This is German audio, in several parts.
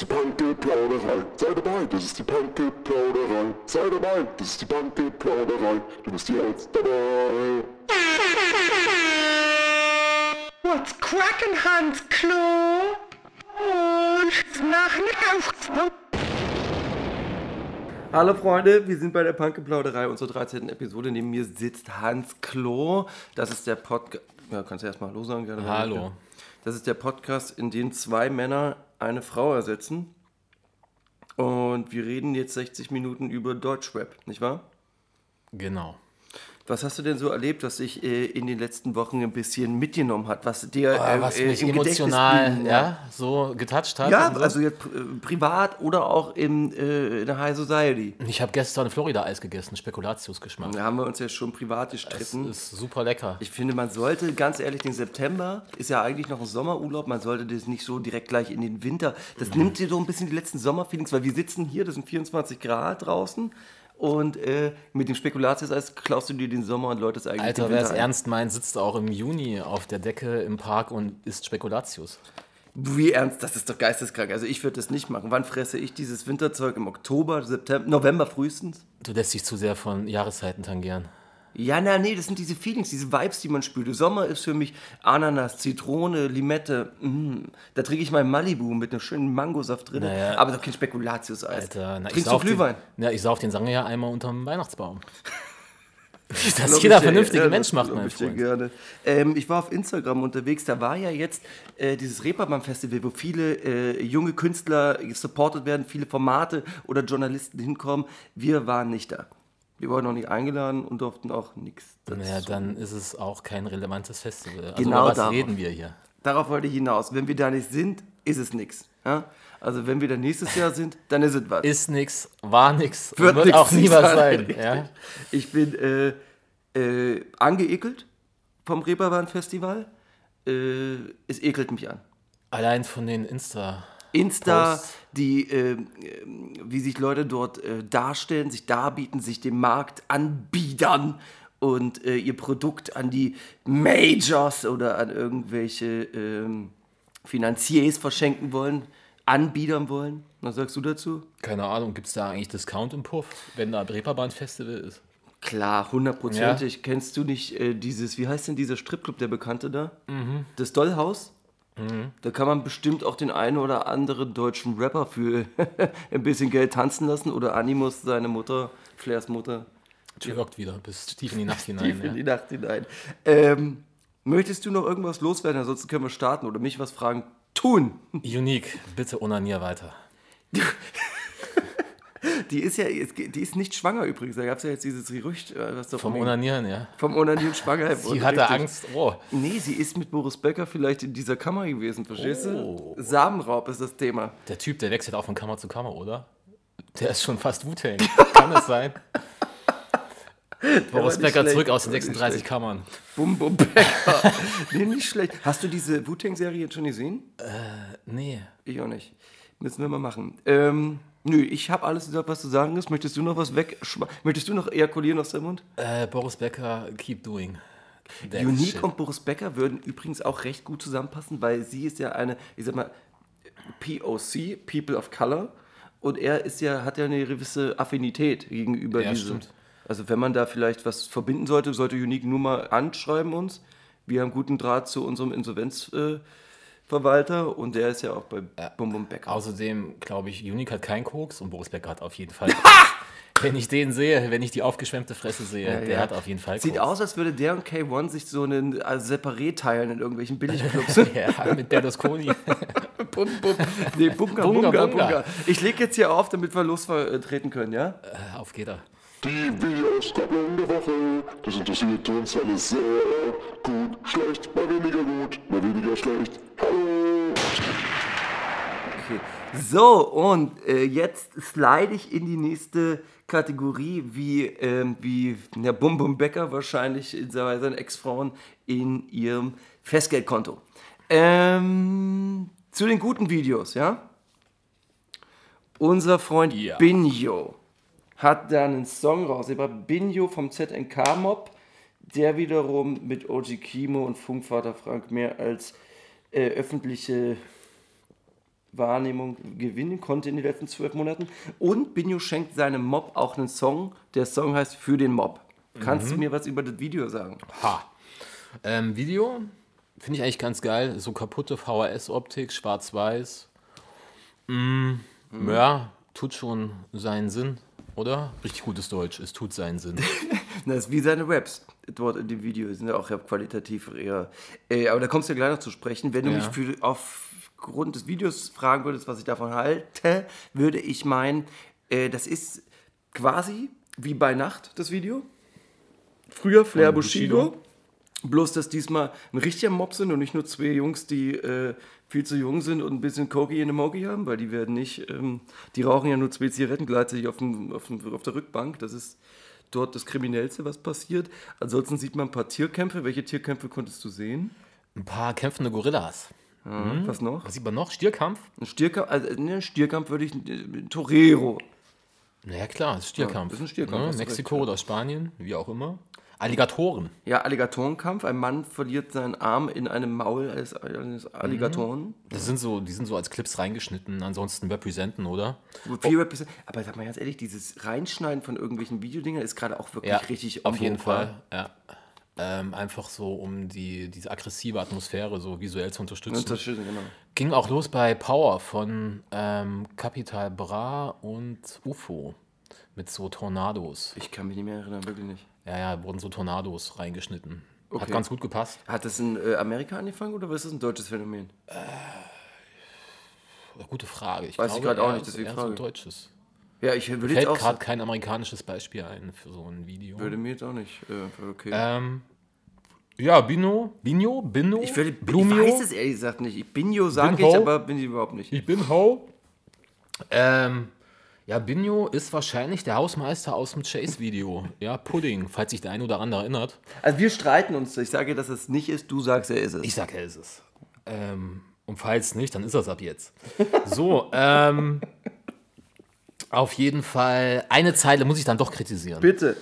ist die Panke-Plauderei. Sei dabei, das ist die Panke-Plauderei. Sei dabei, das ist die Panke-Plauderei. Du bist jetzt dabei. What's crackin', Hans Klo? Und nach Lauf. Hallo Freunde, wir sind bei der Punkeplauderei, unserer 13. Episode. Neben mir sitzt Hans Klo. Das ist der Podcast. Ja, kannst du erstmal Hallo sagen? Gerne. Hallo. Das ist der Podcast, in dem zwei Männer eine Frau ersetzen. Und wir reden jetzt 60 Minuten über Deutschrap, nicht wahr? Genau. Was hast du denn so erlebt, was sich äh, in den letzten Wochen ein bisschen mitgenommen hat, was dir äh, was äh, mich emotional blieben, ja, so getoucht hat. Ja, so. also jetzt äh, privat oder auch im, äh, in der High Society. ich habe gestern Florida-Eis gegessen, Spekulatiusgeschmack. Da haben wir uns ja schon privat Das gestritten. ist super lecker. Ich finde, man sollte, ganz ehrlich, den September ist ja eigentlich noch ein Sommerurlaub, man sollte das nicht so direkt gleich in den Winter. Das nimmt dir so ein bisschen die letzten Sommerfeelings, weil wir sitzen hier, das sind 24 Grad draußen und äh, mit dem Spekulatius-Eis klaust du dir den Sommer und läutest eigentlich Alter, wer es ernst meint, sitzt auch im Juni auf der Decke im Park und isst Spekulatius. Wie ernst? Das ist doch geisteskrank. Also ich würde das nicht machen. Wann fresse ich dieses Winterzeug? Im Oktober, September, November frühestens? Du lässt dich zu sehr von Jahreszeiten tangieren. Ja, na, nee, das sind diese Feelings, diese Vibes, die man spürt. Sommer ist für mich Ananas, Zitrone, Limette. Mm. Da trinke ich mein Malibu mit einem schönen Mangosaft drin. Naja. aber doch kein Spekulatius-Eis. Alter, na, Trinkst du Glühwein? Den, ja, ich sauf den Sangria einmal unterm Weihnachtsbaum. Wie das jeder vernünftige ja, Mensch macht, mein ich Freund. Gerne. Ähm, ich war auf Instagram unterwegs, da war ja jetzt äh, dieses Reeperbahn-Festival, wo viele äh, junge Künstler supported werden, viele Formate oder Journalisten hinkommen. Wir waren nicht da. Wir wurden noch nicht eingeladen und durften auch nichts dazu. Naja, dann ist es auch kein relevantes Festival. Also Genau über was darauf. reden wir hier? Darauf wollte ich hinaus. Wenn wir da nicht sind, ist es nichts. Ja? Also wenn wir da nächstes Jahr sind, dann ist es was. Ist nix, war nix, Wird wird nix auch nie was sein. Ja? Ich bin äh, äh, angeekelt vom Reeperbahn-Festival. Äh, es ekelt mich an. Allein von den Insta. Insta, Posts. die, äh, wie sich Leute dort äh, darstellen, sich darbieten, sich dem Markt anbiedern und äh, ihr Produkt an die Majors oder an irgendwelche ähm, Finanziers verschenken wollen, anbiedern wollen. Was sagst du dazu? Keine Ahnung, gibt es da eigentlich Discount im Puff, wenn da Reeperbahn-Festival ist? Klar, hundertprozentig. Kennst du nicht äh, dieses, wie heißt denn dieser Stripclub, der Bekannte da? Mhm. Das Dollhaus? Da kann man bestimmt auch den einen oder anderen deutschen Rapper für ein bisschen Geld tanzen lassen oder Animus, seine Mutter, Flairs Mutter, Twerkt wieder bis tief in die Nacht tief hinein. in Ja. die Nacht hinein. Ähm, möchtest du noch irgendwas loswerden? Ansonsten können wir starten oder mich was fragen. Tun! Unique, bitte onanier weiter. Die ist ja, die ist nicht schwanger übrigens. Da gab es ja jetzt dieses Gerücht, äh, was da Vom Onanieren, ja. vom Onanieren schwanger Sie hatte Richtig. Angst. Oh, Nee, sie ist mit Boris Becker vielleicht in dieser Kammer gewesen, verstehst Oh. du? Samenraub ist das Thema. der Typ, der wechselt auch von Kammer zu Kammer, oder? Der ist schon fast Wu-Tang. Kann es sein? Boris Becker schlecht, zurück aus den war nicht 36 schlecht. Kammern. Bum Bum Becker. nee, nicht schlecht. Hast du diese Wu-Tang-Serie jetzt schon gesehen? Nee. Ich auch nicht. Müssen wir mal machen. Ähm, nö, ich habe alles gesagt, was zu sagen ist. Möchtest du noch was weg? Möchtest du noch ejakulieren aus dem Mund? Äh, Boris Becker, keep doing. That Unique shit. und Boris Becker würden übrigens auch recht gut zusammenpassen, weil sie ist ja eine, ich sag mal, POC, People of Color, und er ist ja, hat ja eine gewisse Affinität gegenüber Ja, diesem. stimmt. Also wenn man da vielleicht was verbinden sollte, sollte Unique nur mal anschreiben uns. Wir haben guten Draht zu unserem Insolvenzverwalter äh, Verwalter und der ist ja auch bei Bum Bum Becker. Außerdem glaube ich, Unique hat keinen Koks und Boris Becker hat auf jeden Fall. wenn ich den sehe, wenn ich die aufgeschwemmte Fresse sehe, der ja. hat auf jeden Fall Sieht Koks. aus, als würde der und K1 sich so einen also separé teilen in irgendwelchen Billigclubs. Ja, mit Berlusconi. Bum, bum. Nee, Bunga, Bunga, Bunga, Bunga. Ich lege jetzt hier auf, damit wir losvertreten können, ja? Äh, auf geht er. Die Videoskopplung der Woche. Das interessiert uns alles sehr gut, schlecht, mal weniger gut, mal weniger schlecht. Hallo! Okay. So, und äh, jetzt slide ich in die nächste Kategorie, wie, ähm, wie der Bum Bum Becker wahrscheinlich in seinen Ex-Frauen in ihrem Festgeldkonto. Ähm, zu den guten Videos, ja? Unser Freund Ja. Binjo hat da einen Song rausgebracht, Binjo vom ZNK Mob, der wiederum mit OG Kimo und Funkvater Frank mehr als äh, öffentliche Wahrnehmung gewinnen konnte in den letzten zwölf Monaten. Und Binjo schenkt seinem Mob auch einen Song. Der Song heißt Für den Mob. Kannst du mir was über das Video sagen? Ha. Ähm, Video finde ich eigentlich ganz geil. So kaputte VHS-Optik, schwarz-weiß. Mm, Ja, tut schon seinen Sinn, oder? Richtig gutes Deutsch, es tut seinen Sinn. Das ist wie seine Raps dort in dem Video. Sind ja auch qualitativ eher. Äh, aber da kommst du ja gleich noch zu sprechen. Wenn du Ja. mich für, aufgrund des Videos fragen würdest, was ich davon halte, würde ich meinen, äh, das ist quasi wie bei Nacht, das Video. Früher Flair Bushido. Bushido. Bloß, dass diesmal ein richtiger Mob sind und nicht nur zwei Jungs, die äh, viel zu jung sind und ein bisschen Koki in der Mogi haben, weil die werden nicht, ähm, die rauchen ja nur zwei Zigaretten gleichzeitig auf, dem, auf, dem, auf der Rückbank. Das ist dort das Kriminellste, was passiert. Ansonsten sieht man ein paar Tierkämpfe. Welche Tierkämpfe konntest du sehen? Ein paar kämpfende Gorillas. Ja, Was noch? Was sieht man noch? Stierkampf? Ein Stierkampf, also ne, ein Stierkampf würde ich, äh, Torero. Naja, klar, das ist Stierkampf. Ja, das ist ein Stierkampf, Ne? Mexiko recht, oder Spanien, wie auch immer. Alligatoren. Ja, Alligatorenkampf. Ein Mann verliert seinen Arm in einem Maul eines, eines Alligatoren. Das sind so, die sind so als Clips reingeschnitten, ansonsten representen, oder? Viel Represent- Aber sag mal ganz ehrlich, dieses Reinschneiden von irgendwelchen Videodingern ist gerade auch wirklich Ja, richtig auf en jeden? Fall. Ja. Ähm, einfach so, um die, diese aggressive Atmosphäre so visuell zu unterstützen. Unterstützen, genau. Ging auch los bei Power von ähm, Capital Bra und UFO mit so Tornados. Ich kann mich nicht mehr erinnern, wirklich nicht. Ja, ja, wurden so Tornados reingeschnitten. Hat Okay. ganz gut gepasst. Hat das in äh, Amerika angefangen oder ist das ein deutsches Phänomen? Ja, Gute Frage. Ich Weiß ich glaube, grad auch eher- nicht, deswegen eher so frage ein ich. deutsches. Ja, ich würde Fällt auch gerade kein amerikanisches Beispiel ein für so ein Video. würde mir jetzt auch nicht. Äh, okay. Ähm, ja, Bino, Bino, Bino, ich, würde, ich Blumio. weiß es ehrlich gesagt nicht. Binjo sage Bin ich, Ho. aber bin ich überhaupt nicht. Ich bin Ho. Ähm, ja, Binjo ist wahrscheinlich der Hausmeister aus dem Chase-Video. Ja, Pudding, falls sich der ein oder andere erinnert. Also wir streiten uns. Ich sage, dass es nicht ist, du sagst, er ist es. Ich sag, er ist es. Ähm, und falls nicht, dann ist er es ab jetzt. So, ähm, auf jeden Fall, eine Zeile muss ich dann doch kritisieren. Bitte.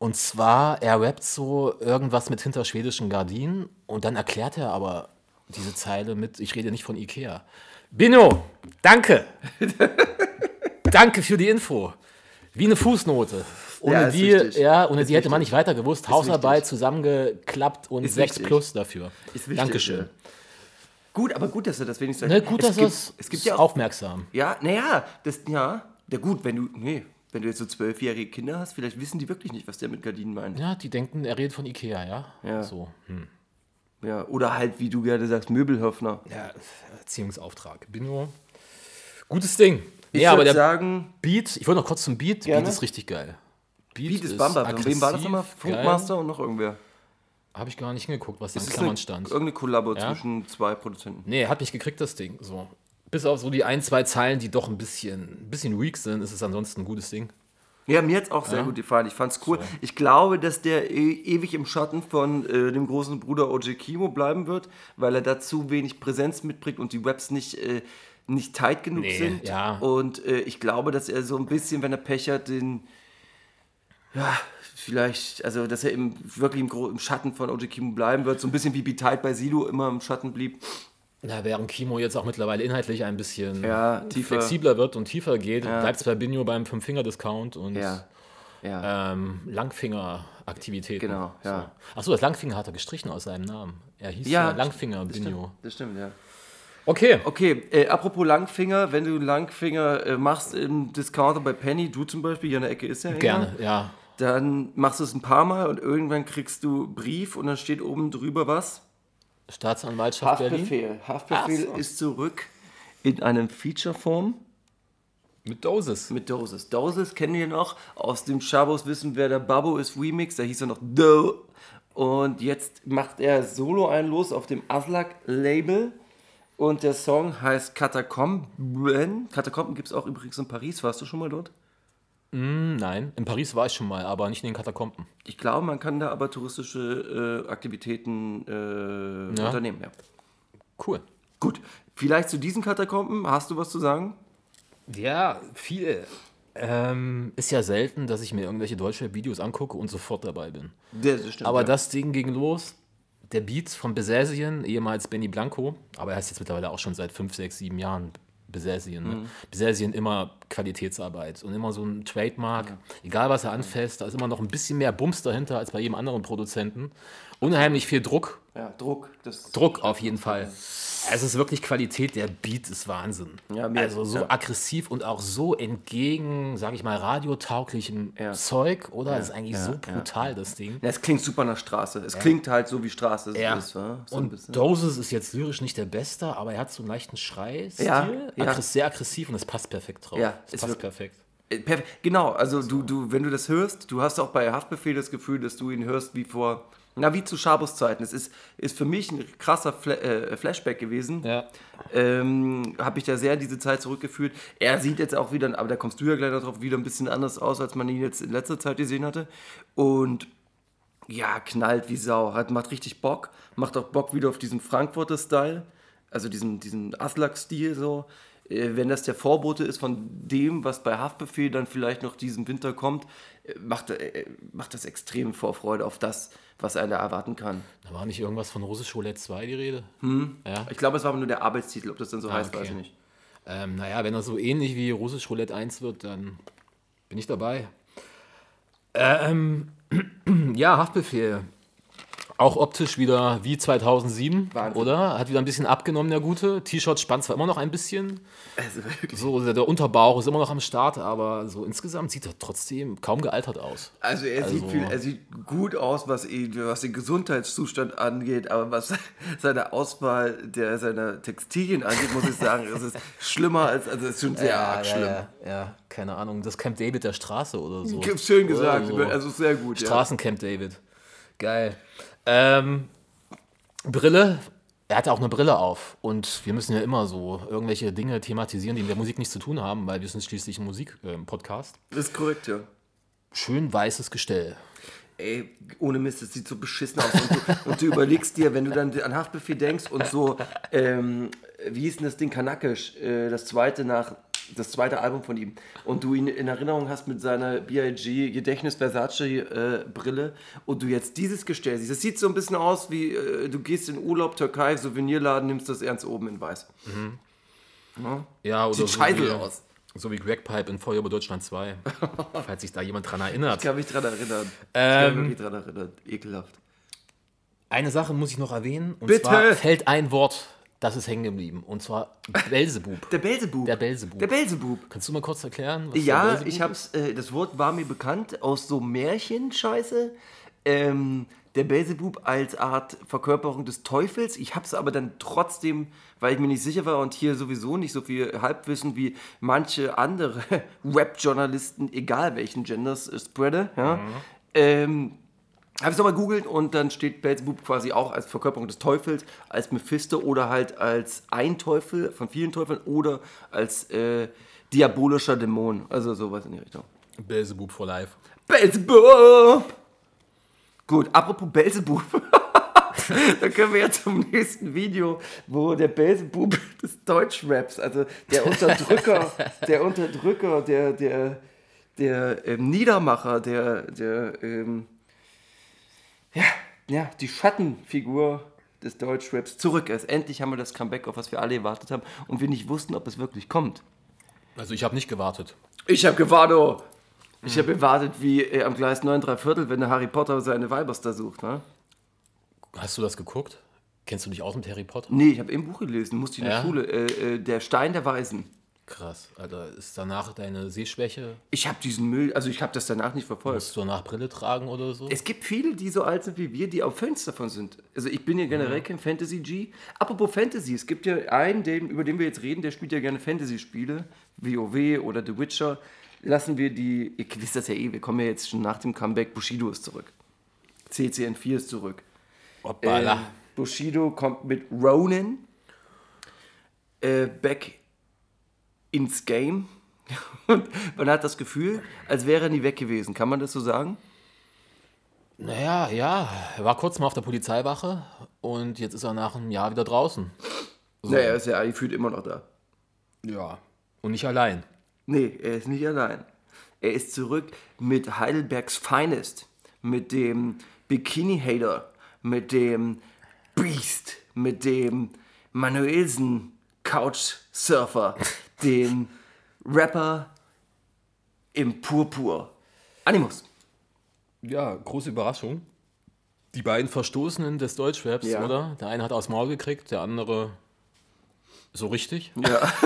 Und zwar, er rappt so irgendwas mit hinter schwedischen Gardinen und dann erklärt er aber diese Zeile mit, ich rede nicht von Ikea. Bino, danke. danke für die Info. Wie eine Fußnote. Ohne Ja, ist die, wichtig. ja, ohne Ist die hätte man nicht weiter gewusst. Hausarbeit wichtig. zusammengeklappt und Ist 6 wichtig. plus dafür. Ist wichtig, Dankeschön. ja. Gut, aber gut, dass du das wenigstens Ne, gut, dass gibt, es, es gibt ja auch aufmerksam. Ja, naja, das, ja, ja gut, wenn du, nee, wenn du jetzt so zwölfjährige Kinder hast, vielleicht wissen die wirklich nicht, was der mit Gardinen meint. Ja, die denken, er redet von Ikea, ja? Ja. So. Hm. Ja, oder halt, wie du gerne sagst, Möbelhöfner. Ja, Erziehungsauftrag. Bino. Gutes Ding. Ich ja, aber würde der sagen, Beat, ich wollte noch kurz zum Beat. Gerne. Beat ist richtig geil. Beat ist Bamba. Von wem war das nochmal? Funkmaster und noch irgendwer. Habe ich gar nicht hingeguckt, was da in ist Klammern eine, stand. irgendeine Kollabo Ja? zwischen zwei Produzenten. Nee, hat mich gekriegt, das Ding. So. Bis auf so die ein, zwei Zeilen, die doch ein bisschen, ein bisschen weak sind, ist es ansonsten ein gutes Ding. Ja, mir hat es auch sehr gut gefallen. Ich fand's cool. Ich glaube, dass der e ewig im Schatten von äh, dem großen Bruder OJ Kimo bleiben wird, weil er da zu wenig Präsenz mitbringt und die Webs nicht, äh, nicht tight genug Nee, sind. ja. Und äh, ich glaube, dass er so ein bisschen, wenn er Pech hat, den. Ja, vielleicht, also dass er im, wirklich im, im Schatten von OJ Kimo bleiben wird. So ein bisschen wie Be Tight bei Silo immer im Schatten blieb. Na, während Kimo jetzt auch mittlerweile inhaltlich ein bisschen Ja, flexibler wird und tiefer geht, Ja. bleibt es bei Binho beim Fünf-Finger-Discount und Ja. Ja. ähm, Langfinger-Aktivitäten. Genau, ja. So. Achso, das Langfinger hat er gestrichen aus seinem Namen. Er hieß Ja, ja, Langfinger das stimmt, das stimmt, ja. Okay. Okay, äh, apropos Langfinger, wenn du Langfinger äh, machst im Discounter bei Penny, du zum Beispiel, hier in der Ecke ist ja einer, Gerne, ja. dann machst du es ein paar Mal und irgendwann kriegst du Brief und dann steht oben drüber was? Staatsanwaltschaft Berlin. Haftbefehl. Haftbefehl Ach so. ist zurück in einem Featureform Mit Dosis. mit Doses. Doses kennen wir noch aus dem Schabos wissen, wer der Babbo ist Remix, da hieß er noch Do. Und jetzt macht er Solo einen los auf dem Aslak-Label. Und der Song heißt Katakomben. Katakomben gibt es auch übrigens in Paris. Warst du schon mal dort? Hm, nein, in Paris war ich schon mal, aber nicht in den Katakomben. Ich glaube, man kann da aber touristische äh, Aktivitäten äh, Ja. unternehmen. Ja. Cool. Gut, vielleicht zu diesen Katakomben. Hast du was zu sagen? Ja, viel. Ähm, ist ja selten, dass ich mir irgendwelche deutsche Videos angucke und sofort dabei bin. Das stimmt, Aber ja. das Ding ging los. Der Beat von Besasien, ehemals Benny Blanco, aber er heißt jetzt mittlerweile auch schon seit 5, 6, 7 Jahren Besessien. Ne? Besessien immer Qualitätsarbeit und immer so ein Trademark. Egal was er anfasst, da ist immer noch ein bisschen mehr Bums dahinter als bei jedem anderen Produzenten. Unheimlich viel Druck. Ja, Druck. Das Druck auf jeden Fall. Es ist wirklich Qualität, der Beat ist Wahnsinn. Ja, mir- also so ja. aggressiv und auch so entgegen, sage ich mal, radiotauglichem Ja. Zeug, oder? das ist eigentlich ja, so ja, brutal, das Ding. Ja, es klingt super nach Straße. Es klingt halt so, wie Straße es Ja. ist. So und. Doses ist jetzt lyrisch nicht der Beste, aber er hat so einen leichten Schrei-Stil. Ja, ja. Aggress- Sehr aggressiv und das passt perfekt drauf. Ja, ist passt perfekt. Äh, perf- Genau, also du, du, wenn du das hörst, du hast auch bei Haftbefehl das Gefühl, dass du ihn hörst wie vor, na, wie zu Schabos Zeiten. Es ist, ist für mich ein krasser Fla äh, Flashback gewesen. Ja. Ähm, Habe ich da sehr diese Zeit zurückgeführt. Er sieht jetzt auch wieder, aber da kommst du ja gleich drauf, wieder ein bisschen anders aus, als man ihn jetzt in letzter Zeit gesehen hatte. Und ja, knallt wie Sau. Hat, macht richtig Bock. Macht auch Bock wieder auf diesen Frankfurter Style. Also diesen, diesen Aslak-Stil so. Äh, Wenn das der Vorbote ist von dem, was bei Haftbefehl dann vielleicht noch diesen Winter kommt, äh, macht, äh, macht das extrem Vorfreude auf das, was einer erwarten kann. Da war nicht irgendwas von Russisch Roulette 2 die Rede? Ja. Ich glaube, es war aber nur der Arbeitstitel. Ob das dann so heißt, okay. weiß ich nicht. Ähm, naja, wenn das so ähnlich wie Russisch Roulette 1 wird, dann bin ich dabei. Ähm, ja, Haftbefehl. Auch optisch wieder wie 2007, Wahnsinn. oder? Hat wieder ein bisschen abgenommen, der Gute. T-Shirt spannt zwar immer noch ein bisschen. Also wirklich. So, der, der Unterbauch ist immer noch am Start, aber so insgesamt sieht er trotzdem kaum gealtert aus. Also er, Sieht Also- viel, er sieht gut aus, was, ihn, was den Gesundheitszustand angeht, aber was seine Auswahl der, seiner Textilien angeht, muss ich sagen, es ist schlimmer als, also es ist schon sehr arg schlimm. Ja, ja, keine Ahnung. Das Camp David der Straße oder so. Schön gesagt, so. also sehr gut. Ja. Straßencamp David. Geil. Ähm, Brille. Er hatte auch eine Brille auf. Und wir müssen ja immer so irgendwelche Dinge thematisieren, die mit der Musik nichts zu tun haben, weil wir sind schließlich ein Musik-Podcast. Das ist korrekt, ja. Schön weißes Gestell. Ey, ohne Mist, das sieht so beschissen aus. Und du, und du überlegst dir, wenn du dann an Haftbefehl denkst und so, ähm, wie hieß denn das Ding Kanakisch, äh, das zweite nach, das zweite Album von ihm, und du ihn in Erinnerung hast mit seiner B.I.G. Gedächtnis Versace äh, Brille und du jetzt dieses Gestell siehst. Das sieht so ein bisschen aus wie, äh, du gehst in Urlaub, Türkei, Souvenirladen, nimmst das ernst oben in weiß. Ja, oder Sieht so scheiße wie, aus. So wie Greg Pipe in Feuer über Deutschland 2. falls sich da jemand dran erinnert. Ich kann mich dran erinnern. ich Ähm, kann mich wirklich dran erinnern. Ekelhaft. Eine Sache muss ich noch erwähnen. Und Bitte. zwar fällt ein Wort, das ist hängen geblieben. Und zwar Belzebub. Der Belzebub. Der Belzebub. Der Belzebub. Kannst du mal kurz erklären? Was der Ja, Belzebub ich hab's, äh, das Wort war mir bekannt aus so Märchenscheiße. Ähm, der Belzebub als Art Verkörperung des Teufels. Ich hab's aber dann trotzdem, weil ich mir nicht sicher war und hier sowieso nicht so viel Halbwissen wie manche andere Web-Journalisten, egal welchen Genders, spreade. Ja. Ähm, habe ich nochmal googelt und dann steht Belzebub quasi auch als Verkörperung des Teufels, als Mephisto oder halt als ein Teufel von vielen Teufeln oder als äh, diabolischer Dämon. Also sowas in die Richtung. Belzebub for life. Belzebub! Gut, apropos Belzebub. Dann können wir ja zum nächsten Video, wo der Belzebub des Deutschraps, also der Unterdrücker, der Unterdrücker, der, der, der ähm, Niedermacher, der, der, ähm, ja, ja, die Schattenfigur des Deutschraps zurück ist. Endlich haben wir das Comeback, auf was wir alle gewartet haben und wir nicht wussten, ob es wirklich kommt. Also ich habe nicht gewartet. Ich habe gewartet. Ich habe gewartet wie äh, am Gleis 9 3 Viertel, wenn der Harry Potter seine Weibers da sucht. Ne? Hast du das geguckt? Kennst du dich aus mit Harry Potter? Nee, ich habe im Buch gelesen, musste ich in der Ja? Schule. Äh, äh, der Stein der Weisen. Krass, Alter. Ist danach deine Sehschwäche? Ich habe diesen Müll, also ich habe das danach nicht verfolgt. Musst du danach Brille tragen oder so? Es gibt viele, die so alt sind wie wir, die auch Fans davon sind. Also ich bin ja generell kein Fantasy-G. Apropos Fantasy, es gibt ja einen, den, über den wir jetzt reden, der spielt ja gerne Fantasy-Spiele, WoW oder The Witcher. Lassen wir die, ihr wisst das ja eh, wir kommen ja jetzt schon nach dem Comeback, Bushido ist zurück. CCN4 ist zurück. Hoppala. Ähm, Bushido kommt mit Ronin äh, back ins Game. Und man hat das Gefühl, als wäre er nie weg gewesen. Kann man das so sagen? Naja, ja. Er war kurz mal auf der Polizeiwache und jetzt ist er nach einem Jahr wieder draußen. Naja, er ist ja gefühlt immer noch da. Ja. Und nicht allein. Nee, er ist nicht allein. Er ist zurück mit Heidelbergs Finest, mit dem Bikini-Hater, mit dem Beast, mit dem Manuelsen Couchsurfer, den Rapper im Purpur. Animus. Ja, große Überraschung. Die beiden Verstoßenen des Deutschraps, Ja. oder? Der eine hat aufs Maul gekriegt, der andere so richtig. Ja.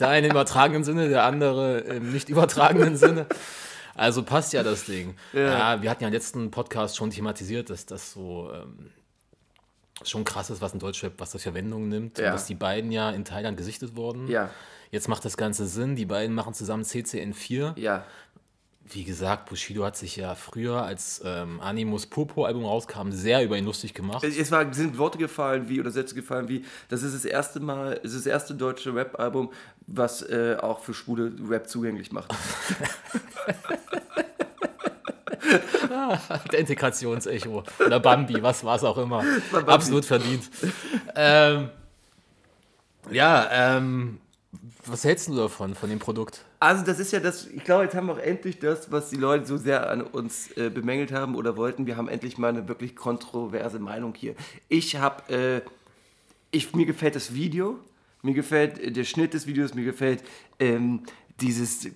Der eine im übertragenen Sinne, der andere im nicht übertragenen Sinne. Also passt ja das Ding. Ja. wir hatten ja im letzten Podcast schon thematisiert, dass das so ähm, schon krass ist, was ein Deutschrap, was das für Wendungen nimmt. Ja. Dass die beiden ja in Thailand gesichtet wurden. Ja. Jetzt macht das Ganze Sinn. Die beiden machen zusammen CCN4. Ja. Wie gesagt, Bushido hat sich ja früher, als ähm, Animus Purpur-Album rauskam, sehr über ihn lustig gemacht. Es war, sind Worte gefallen wie, oder Sätze gefallen wie, das ist das erste Mal, es ist das erste deutsche Rap-Album, was äh, auch für schwule Rap zugänglich macht. Der Integrationsecho. Oder Bambi, was war es auch immer. Absolut verdient. ähm, ja, ähm, was hältst du davon, von dem Produkt? Also das ist ja das, ich glaube, jetzt haben wir auch endlich das, was die Leute so sehr an uns äh, bemängelt haben oder wollten. Wir haben endlich mal eine wirklich kontroverse Meinung hier. Ich habe, äh, ich, mir gefällt das Video, mir gefällt äh, der Schnitt des Videos, mir gefällt ähm, dieses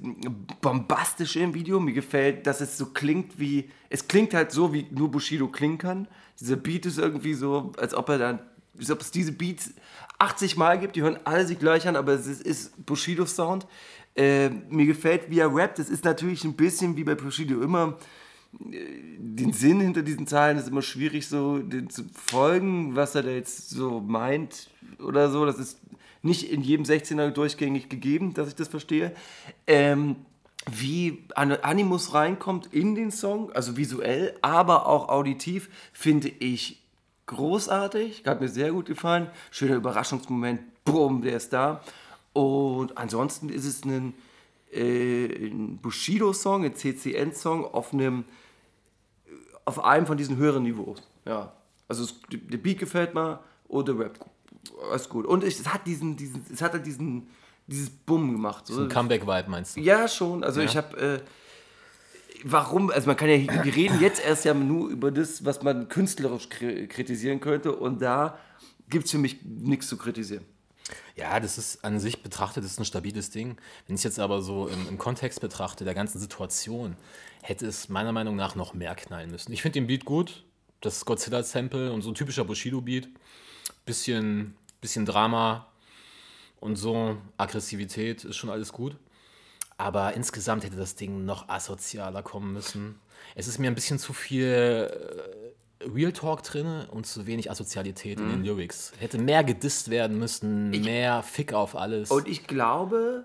bombastische im Video, mir gefällt, dass es so klingt wie, es klingt halt so, wie nur Bushido klingen kann. Dieser Beat ist irgendwie so, als ob er dann, als ob es diese Beats 80 Mal gibt, die hören alle sich gleich an, aber es ist, Bushido-Sound. Äh, mir gefällt, wie er rappt. Es ist natürlich ein bisschen wie bei Bushido immer. äh, Den Sinn hinter diesen Zahlen ist immer schwierig so den zu folgen, was er da jetzt so meint oder so. Das ist nicht in jedem 16er durchgängig gegeben, dass ich das verstehe. Ähm, wie An- Animus reinkommt in den Song, also visuell, aber auch auditiv, finde ich großartig. Hat mir sehr gut gefallen. Schöner Überraschungsmoment. Bumm, der ist da. Und ansonsten ist es ein, äh, ein Bushido-Song, ein CCN-Song auf einem auf einem von diesen höheren Niveaus. Ja. Also es, der Beat gefällt mir und der Rap. Alles gut. Und es hat diesen, diesen, es hat halt diesen, dieses Bumm gemacht. So. Ein Comeback-Vibe meinst du? Ja, schon. Also ich habe. Äh, warum? Also man kann ja. Wir reden jetzt erst ja nur über das, was man künstlerisch kri- kritisieren könnte. Und da gibt es für mich nichts zu kritisieren. Ja, das ist an sich betrachtet, das ist ein stabiles Ding. Wenn ich es jetzt aber so im, im Kontext betrachte, der ganzen Situation, hätte es meiner Meinung nach noch mehr knallen müssen. Ich finde den Beat gut, das Godzilla-Sample und so ein typischer Bushido-Beat. Bisschen, bisschen Drama und so, Aggressivität ist schon alles gut. Aber insgesamt hätte das Ding noch asozialer kommen müssen. Es ist mir ein bisschen zu viel äh, Real Talk drin und zu wenig Asozialität Mhm. in den Lyrics. Hätte mehr gedisst werden müssen, mehr Fick auf alles. Und ich glaube,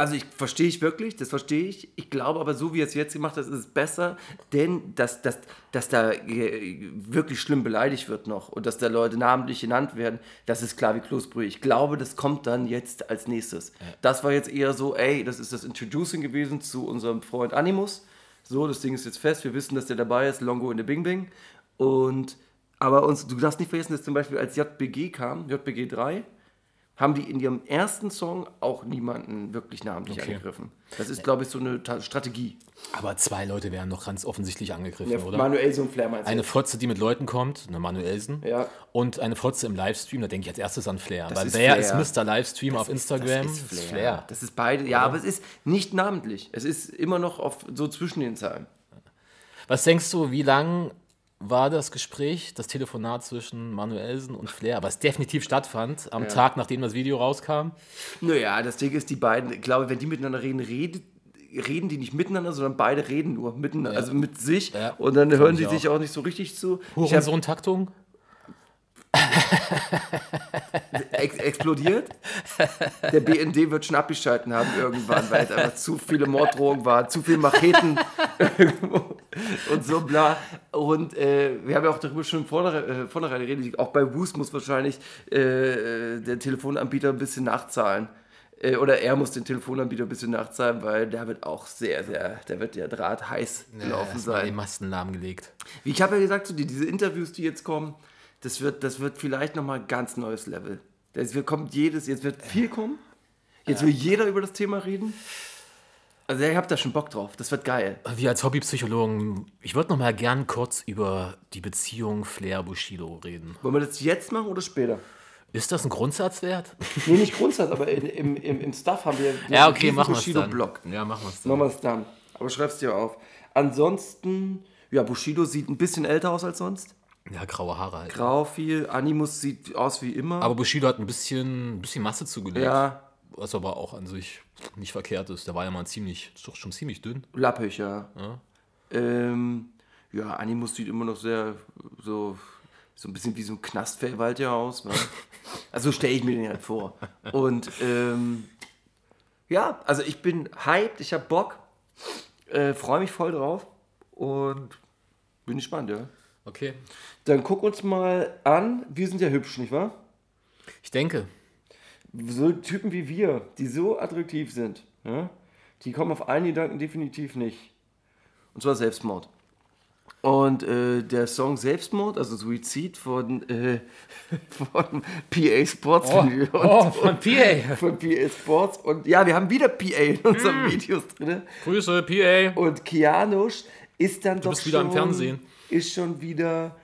also ich verstehe ich wirklich, das verstehe ich. Ich glaube aber, so wie er es jetzt gemacht hat, ist es besser, denn dass, dass, dass da wirklich schlimm beleidigt wird noch und dass da Leute namentlich genannt werden, das ist klar wie Kloßbrühe. Ich glaube, das kommt dann jetzt als nächstes. Das war jetzt eher so, ey, das ist das Introducing gewesen zu unserem Freund Animus. So, das Ding ist jetzt fest, wir wissen, dass der dabei ist, Longo in der Bing Bing. Und, aber uns, du darfst nicht vergessen, dass zum Beispiel als JBG kam, JBG 3, haben die in ihrem ersten Song auch niemanden wirklich namentlich Okay. angegriffen. Das ist, glaube ich, so eine Ta Strategie. Aber zwei Leute werden doch ganz offensichtlich angegriffen, Ja, oder? Manuel so ein Flair meinst du? eine Fotze, die mit Leuten kommt, eine Manuelsen. Ja. Und eine Fotze im Livestream, da denke ich als erstes an Flair. Das Weil ist wer Flair. ist Mr. Livestream auf Instagram? Das ist Flair. Das ist beide. Ja, aber es ist nicht namentlich. Es ist immer noch auf, so zwischen den Zahlen. Was denkst du, wie lang war das Gespräch, das Telefonat zwischen Manuelsen und Flair, was definitiv stattfand, am Tag, nachdem das Video rauskam? Naja, das Ding ist, die beiden, ich glaube, wenn die miteinander reden, redet, reden die nicht miteinander, sondern beide reden nur miteinander, also mit sich. Ja, und dann hören die auch. sich auch nicht so richtig zu. Hurensohn-Taktung? ex explodiert. Der BND wird schon abgeschalten haben irgendwann, weil es einfach zu viele Morddrohungen waren, zu viele Macheten und so bla. Und äh, wir haben ja auch darüber schon vornherein, äh, vornherein geredet. Auch bei Woost muss wahrscheinlich äh, der Telefonanbieter ein bisschen nachzahlen. Äh, oder er muss den Telefonanbieter ein bisschen nachzahlen, weil der wird auch sehr, sehr, der wird der Draht heiß gelaufen die sein. Masten lahmgelegt. Wie ich habe ja gesagt, so die, diese Interviews, die jetzt kommen, das wird, das wird vielleicht nochmal ein ganz neues Level. Das wird, kommt jedes, jetzt wird viel kommen. Jetzt will jeder über das Thema reden. Also ihr habt da schon Bock drauf. Das wird geil. Wir als Hobbypsychologen, ich würde noch mal gern kurz über die Beziehung Flair-Bushido reden. Wollen wir das jetzt machen oder später? Ist das ein Grundsatzwert? Nee, nicht Grundsatz, aber im, im, im Stuff haben wir Ja, okay, machen wir es dann. Bushido-Blog. Ja, machen wir es Machen dann. wir es dann. Aber schreib's dir auf. Ansonsten, ja, Bushido sieht ein bisschen älter aus als sonst. Ja, graue Haare halt. Grau viel. Animus sieht aus wie immer. Aber Bushido hat ein bisschen, ein bisschen Masse zugelegt. ja, Was aber auch an sich nicht verkehrt ist. Der war ja mal ziemlich, ist doch schon ziemlich dünn. lappig, ja. Ähm, ja, Animus sieht immer noch sehr so, so ein bisschen wie so ein Knastfellwald ja aus. Ne? Also stelle ich mir den halt vor. Und ähm, ja, also ich bin hyped, ich habe Bock, äh, freue mich voll drauf und bin gespannt, ja. Okay. Dann guck uns mal an, wir sind ja hübsch, nicht wahr? Ich denke, So Typen wie wir, die so attraktiv sind, ja, die kommen auf einen Gedanken definitiv nicht. Und zwar Selbstmord. Und äh, der Song Selbstmord, also Suizid von, äh, von PA Sports und, oh, von PA. von PA Sports. Und ja, wir haben wieder PA in unseren Videos drin. Grüße, PA. Und Kianosch ist dann doch bist wieder schon, im Fernsehen. Ist schon wieder.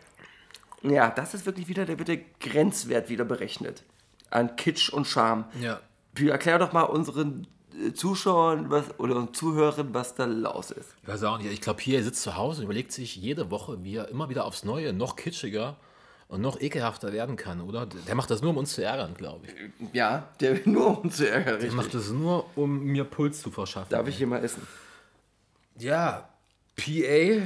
Ja, das ist wirklich wieder, da wird der Grenzwert wieder berechnet. An Kitsch und Charme. Ja. Erklär doch mal unseren äh, Zuschauern was, oder Zuhörern, was da los ist. Ich weiß auch nicht. Ich glaube, PA sitzt zu Hause und überlegt sich jede Woche, wie er immer wieder aufs Neue noch kitschiger und noch ekelhafter werden kann, oder? Der macht das nur, um uns zu ärgern, glaube ich. Ja, der will nur um zu ärgern. Der richtig. macht das nur, um mir Puls zu verschaffen. Darf ich hier mal essen? Ja, PA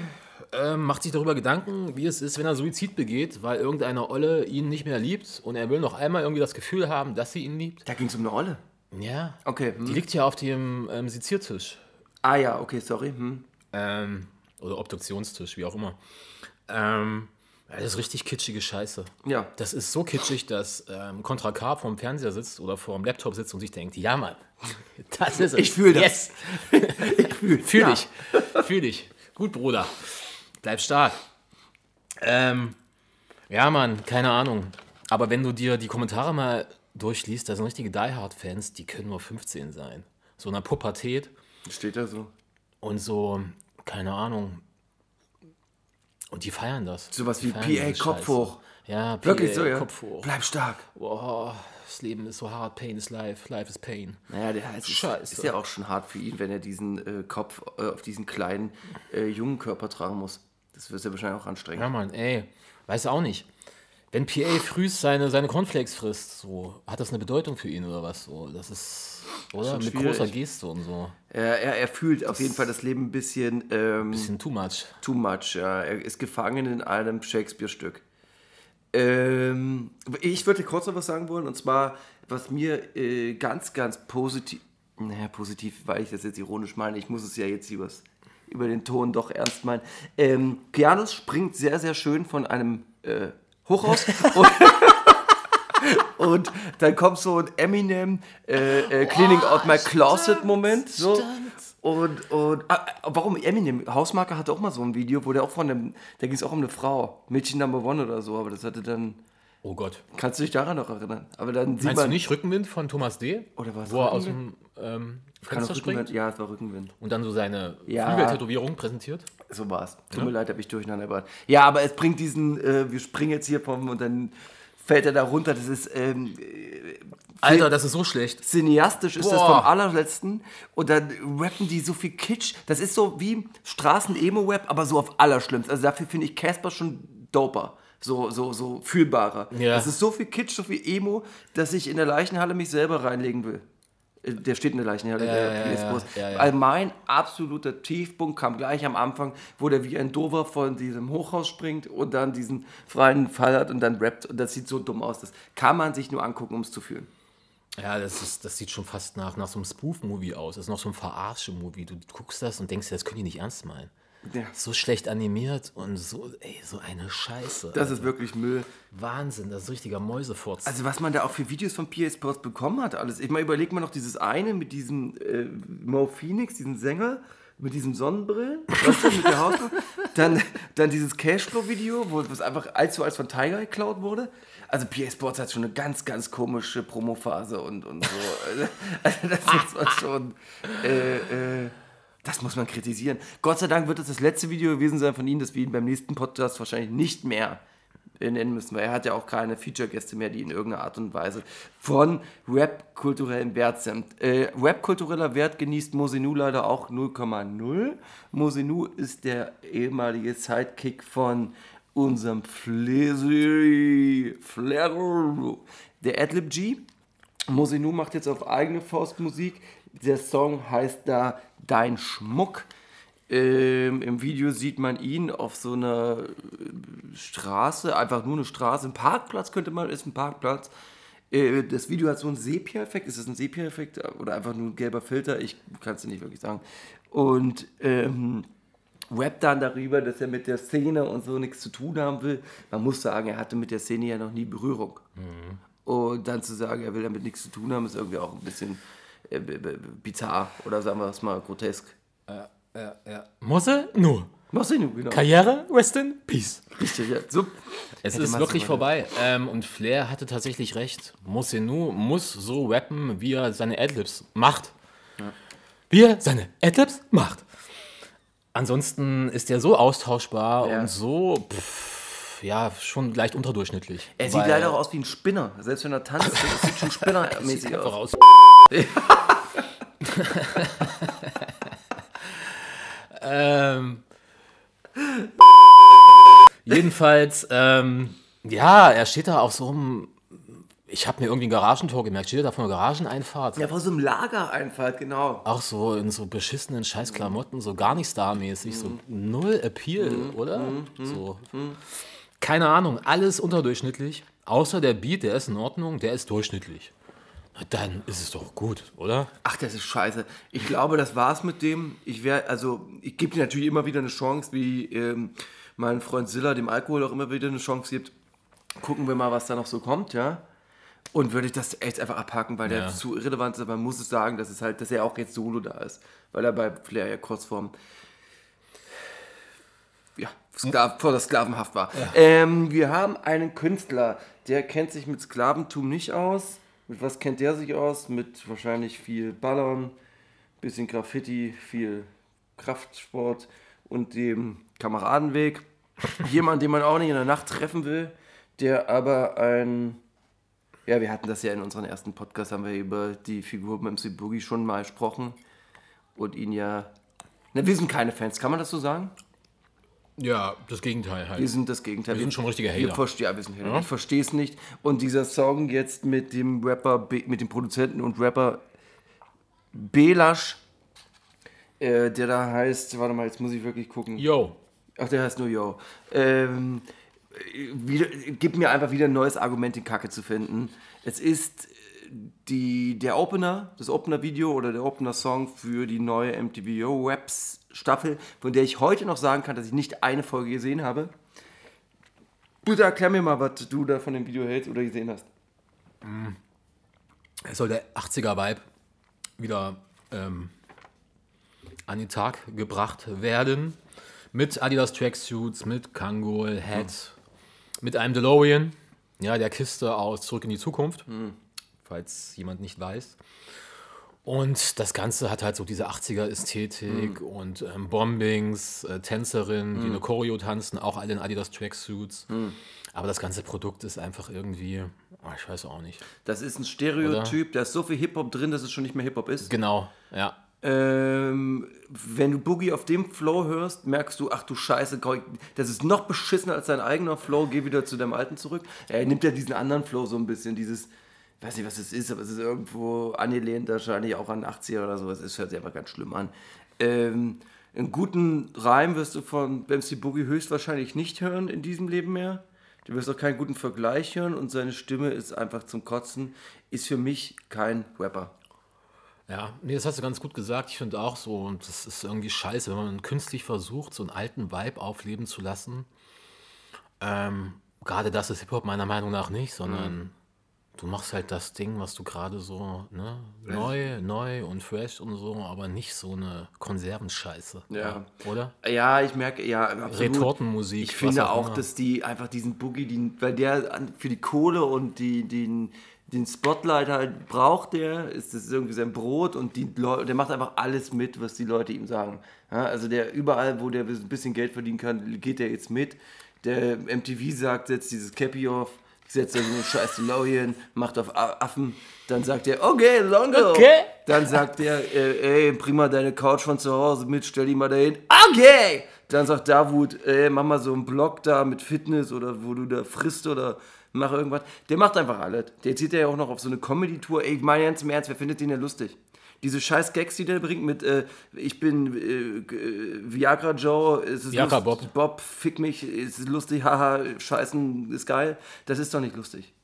ähm, macht sich darüber Gedanken, wie es ist, wenn er Suizid begeht, weil irgendeine Olle ihn nicht mehr liebt und er will noch einmal irgendwie das Gefühl haben, dass sie ihn liebt. Da ging es um eine Olle. Ja. Okay. Hm. Die liegt ja auf dem ähm, Seziertisch. Ah ja, okay, sorry. Hm. Ähm, oder Obduktionstisch, wie auch immer. Ähm, das ist richtig kitschige Scheiße. Ja. Das ist so kitschig, dass ähm, Contra K vorm Fernseher sitzt oder vorm Laptop sitzt und sich denkt, ja Mann, das ist es. Ich fühl das. Yes. Ich fühl, Fühl ja. dich. Fühl dich. Gut, Bruder. Bleib stark. Ähm, ja, Mann, keine Ahnung. Aber wenn du dir die Kommentare mal durchliest, da sind richtige Die Hard-Fans, die können nur 15 sein. So in der Pubertät Steht da so. und so, keine Ahnung. Und die feiern das. Sowas wie PA, Kopf hoch. Ja, PA, Wirklich so, ja. Kopf hoch. Bleib stark. Boah, das Leben ist so hart, Pain is life, life is pain. Naja, der heißt, ist, Scheiße. ist ja auch schon hart für ihn, wenn er diesen äh, Kopf äh, auf diesen kleinen äh, jungen Körper tragen muss. Das wird ja wahrscheinlich auch anstrengend. Ja, Mann, ey, weiß auch nicht. Wenn PA frühst seine, seine Cornflakes frisst, so, hat das eine Bedeutung für ihn oder was? So, das ist, oder? schon Mit schwierig. großer Geste und so. Er, er, er fühlt auf jeden Fall das Leben ein bisschen ähm, Bisschen too much. too much. Ja. Er ist gefangen in einem Shakespeare-Stück. Ähm, ich würde kurz noch was sagen wollen, und zwar, was mir äh, ganz, ganz positiv, naja, positiv, weil ich das jetzt ironisch meine, ich muss es ja jetzt übers, über den Ton doch ernst meinen. Ähm, Pianus springt sehr, sehr schön von einem äh, Hochhaus und, und dann kommt so ein Eminem äh, äh, Cleaning Out My Closet Moment. So. Und, und ah, warum Eminem? Hausmarke hatte auch mal so ein Video, wo der auch von einem, da ging es auch um eine Frau, Mädchen Number One oder so, aber das hatte dann, Oh Gott. kannst du dich daran noch erinnern? Aber dann sieht Meinst man, du nicht Rückenwind von Thomas D.? Oder was, Wo er aus dem ähm, Fenster springt ja, es war Rückenwind. und dann so seine Ja. Flügeltätowierung präsentiert? So war es. Tut mir leid, habe ich durcheinander gebracht. Ja, aber es bringt diesen, äh, wir springen jetzt hier vom und dann fällt er da runter. Das ist ähm, Alter, das ist so schlecht. cineastisch ist das Boah. vom allerletzten und dann rappen die so viel Kitsch. Das ist so wie Straßen-Emo-Rap, aber so auf allerschlimmst. Also dafür finde ich Casper schon doper. So, so, so fühlbarer. Ja. Das ist so viel Kitsch, so viel Emo, dass ich in der Leichenhalle mich selber reinlegen will. Äh, Der steht in der Leichenhalle, der ja, PS ja, Bus. ja, ja. Mein absoluter Tiefpunkt kam gleich am Anfang, wo der wie ein Dover von diesem Hochhaus springt und dann diesen freien Fall hat und dann rappt. Und das sieht so dumm aus. Das kann man sich nur angucken, um es zu fühlen. Ja, das, ist, das sieht schon fast nach, nach so einem Spoof-Movie aus. Das ist noch so ein Verarsche-Movie. Du guckst das und denkst dir, das können die nicht ernst meinen. Ja. So schlecht animiert und so, ey, so eine Scheiße. Das ist wirklich Müll. Wahnsinn, das ist richtiger Mäusefurz. Also was man da auch für Videos von PA Sports bekommen hat, alles. Ich meine, überleg mal noch dieses eine mit diesem äh, Mo Phoenix, diesen Sänger, mit diesen Sonnenbrillen, weißt du, mit der Hausnummer. Dann, dann dieses Cashflow-Video, wo es einfach allzu als von Tiger geklaut wurde. Also PA Sports hat schon eine ganz, ganz komische Promophase und, und so. Also das muss man schon. Äh, äh, Das muss man kritisieren. Gott sei Dank wird es das letzte Video gewesen sein von ihm, dass wir ihn beim nächsten Podcast wahrscheinlich nicht mehr nennen müssen, weil er hat ja auch keine Feature-Gäste mehr, die in irgendeiner Art und Weise von Rap-kulturellen Wert sind. Äh, Rap-kultureller Wert genießt Mosinu leider auch 0,0. Mosinu ist der ehemalige Sidekick von unserem Flesi, Flair, der Adlib G. Mosinu macht jetzt auf eigene Faust Musik. Der Song heißt da Dein Schmuck. Ähm, Im Video sieht man ihn auf so einer äh, Straße, einfach nur eine Straße, ein Parkplatz könnte man, ist ein Parkplatz. Äh, das Video hat so einen Sepia-Effekt. Ist das ein Sepia-Effekt oder einfach nur ein gelber Filter? Ich kann es dir nicht wirklich sagen. Und ähm, rappt dann darüber, dass er mit der Szene und so nichts zu tun haben will. Man muss sagen, er hatte mit der Szene ja noch nie Berührung. Und dann zu sagen, er will damit nichts zu tun haben, ist irgendwie auch ein bisschen bizarr oder sagen wir es mal grotesk. Mosse? Nur. Mosinu, genau. Karriere? Rest in Peace. Richtig, ja. So. Es Hätte ist wirklich vorbei. Ähm, und Flair hatte tatsächlich recht. Mosenu muss so rappen, wie er seine Adlibs macht. Wie er seine Adlibs macht. Ansonsten ist er so austauschbar Ja. und so, pff, ja, schon leicht unterdurchschnittlich. Er sieht leider auch aus wie ein Spinner. Selbst wenn er tanzt, sieht schon spinnermäßig aus. aus. Ähm, jedenfalls, ähm, ja, er steht da auf so einem. Ich habe mir irgendwie ein Garagentor gemerkt. Steht da vor einer Garageneinfahrt? Ja, vor so einem Lagereinfall, genau. Auch so in so beschissenen Scheißklamotten, so gar nicht starmäßig, so null Appeal, oder? So. Keine Ahnung, alles unterdurchschnittlich. Außer der Beat, der ist in Ordnung, der ist durchschnittlich. Dann ist es doch gut, oder? Ach, das ist scheiße. Ich glaube, das war's mit dem. Ich wäre, also, ich gebe dir natürlich immer wieder eine Chance, wie ähm, mein Freund Silla dem Alkohol auch immer wieder eine Chance gibt. Gucken wir mal, was da noch so kommt, ja. Und würde ich das echt einfach abhaken, weil der Ja. zu irrelevant ist. Aber man muss es sagen, dass es halt, dass er auch jetzt solo da ist. Weil er bei Flair ja kurz vorm ja, Sklav, vor der Sklavenhaft war. Ähm, wir haben einen Künstler, der kennt sich mit Sklaventum nicht aus. Mit was kennt der sich aus? Mit wahrscheinlich viel Ballern, bisschen Graffiti, viel Kraftsport und dem Kameradenweg. Jemand, den man auch nicht in der Nacht treffen will, der aber ein. Ja, wir hatten das ja in unserem ersten Podcast, haben wir über die Figur MC Boogie schon mal gesprochen. Und ihn ja. Ne, wir sind keine Fans, kann man das so sagen? Ja, das Gegenteil halt. Wir sind das Gegenteil. Wir sind schon richtige Wir Hater. verste ja, wir sind Hater. Ich verstehe es nicht. Und dieser Song jetzt mit dem Rapper, mit dem Produzenten und Rapper Belasch, äh, der da heißt, warte mal, jetzt muss ich wirklich gucken. Yo. Ach, der heißt nur Yo. Ähm, wieder, gib mir einfach wieder ein neues Argument, den Kacke zu finden. Es ist äh, die, der Opener, das Opener-Video oder der Opener-Song für die neue MTV Yo Raps Staffel, von der ich heute noch sagen kann, dass ich nicht eine Folge gesehen habe. Bitte erklär mir mal, was du da von dem Video hältst oder gesehen hast. Es soll der 80er-Vibe wieder ähm, an den Tag gebracht werden. Mit Adidas Tracksuits, mit Kangol, Hat, mit einem DeLorean, ja, der Kiste aus Zurück in die Zukunft, falls jemand nicht weiß. Und das Ganze hat halt so diese 80er-Ästhetik und ähm, Bombings, äh, Tänzerinnen, die eine Choreo tanzen, auch alle in Adidas Tracksuits. Aber das ganze Produkt ist einfach irgendwie, oh, ich weiß auch nicht. Das ist ein Stereotyp, da ist so viel Hip-Hop drin, dass es schon nicht mehr Hip-Hop ist. Genau, ja. Ähm, wenn du Boogie auf dem Flow hörst, merkst du, ach du Scheiße, das ist noch beschissener als dein eigener Flow, geh wieder zu deinem alten zurück. Er nimmt ja diesen anderen Flow so ein bisschen, dieses, weiß nicht, was es ist, aber es ist irgendwo angelehnt wahrscheinlich auch an 80er oder sowas. Es hört sich einfach ganz schlimm an. Ähm, einen guten Reim wirst du von MC Boogie höchstwahrscheinlich nicht hören in diesem Leben mehr. Du wirst auch keinen guten Vergleich hören und seine Stimme ist einfach zum Kotzen. Ist für mich kein Rapper. Ja, nee, das hast du ganz gut gesagt. Ich finde auch so, und das ist irgendwie scheiße, wenn man künstlich versucht, so einen alten Vibe aufleben zu lassen. Ähm, gerade das ist Hip-Hop meiner Meinung nach nicht, sondern du machst halt das Ding, was du gerade so, ne, neu, neu und fresh und so, aber nicht so eine Konservenscheiße. Ja. Oder? Ja, ich merke, ja, absolut. Retortenmusik, Ich finde auch auch, immer. dass die einfach diesen Boogie, die, weil der für die Kohle und die, den, den Spotlight halt braucht der, ist das irgendwie sein Brot und die Leute, der macht einfach alles mit, was die Leute ihm sagen. Ja, also der überall, wo der ein bisschen Geld verdienen kann, geht der jetzt mit. Der MTV sagt, setzt dieses Cappy auf, setzt da so einen scheiß DeLorean, macht auf Affen, dann sagt er, okay, Longo. Okay. Dann sagt er, äh, ey, bring mal deine Couch von zu Hause mit, stell die mal dahin. Okay! Dann sagt Davut, ey, mach mal so einen Blog da mit Fitness oder wo du da frisst oder mach irgendwas. Der macht einfach alles. Der zieht ja auch noch auf so eine Comedy-Tour. Ey, ich meine ganz im Ernst, wer findet den denn lustig? Diese scheiß Gags, die der bringt mit, äh, ich bin äh, äh, Viagra Joe, es ist Viagra lustig, Bob, fick mich, es ist lustig, haha, scheißen ist geil. Das ist doch nicht lustig.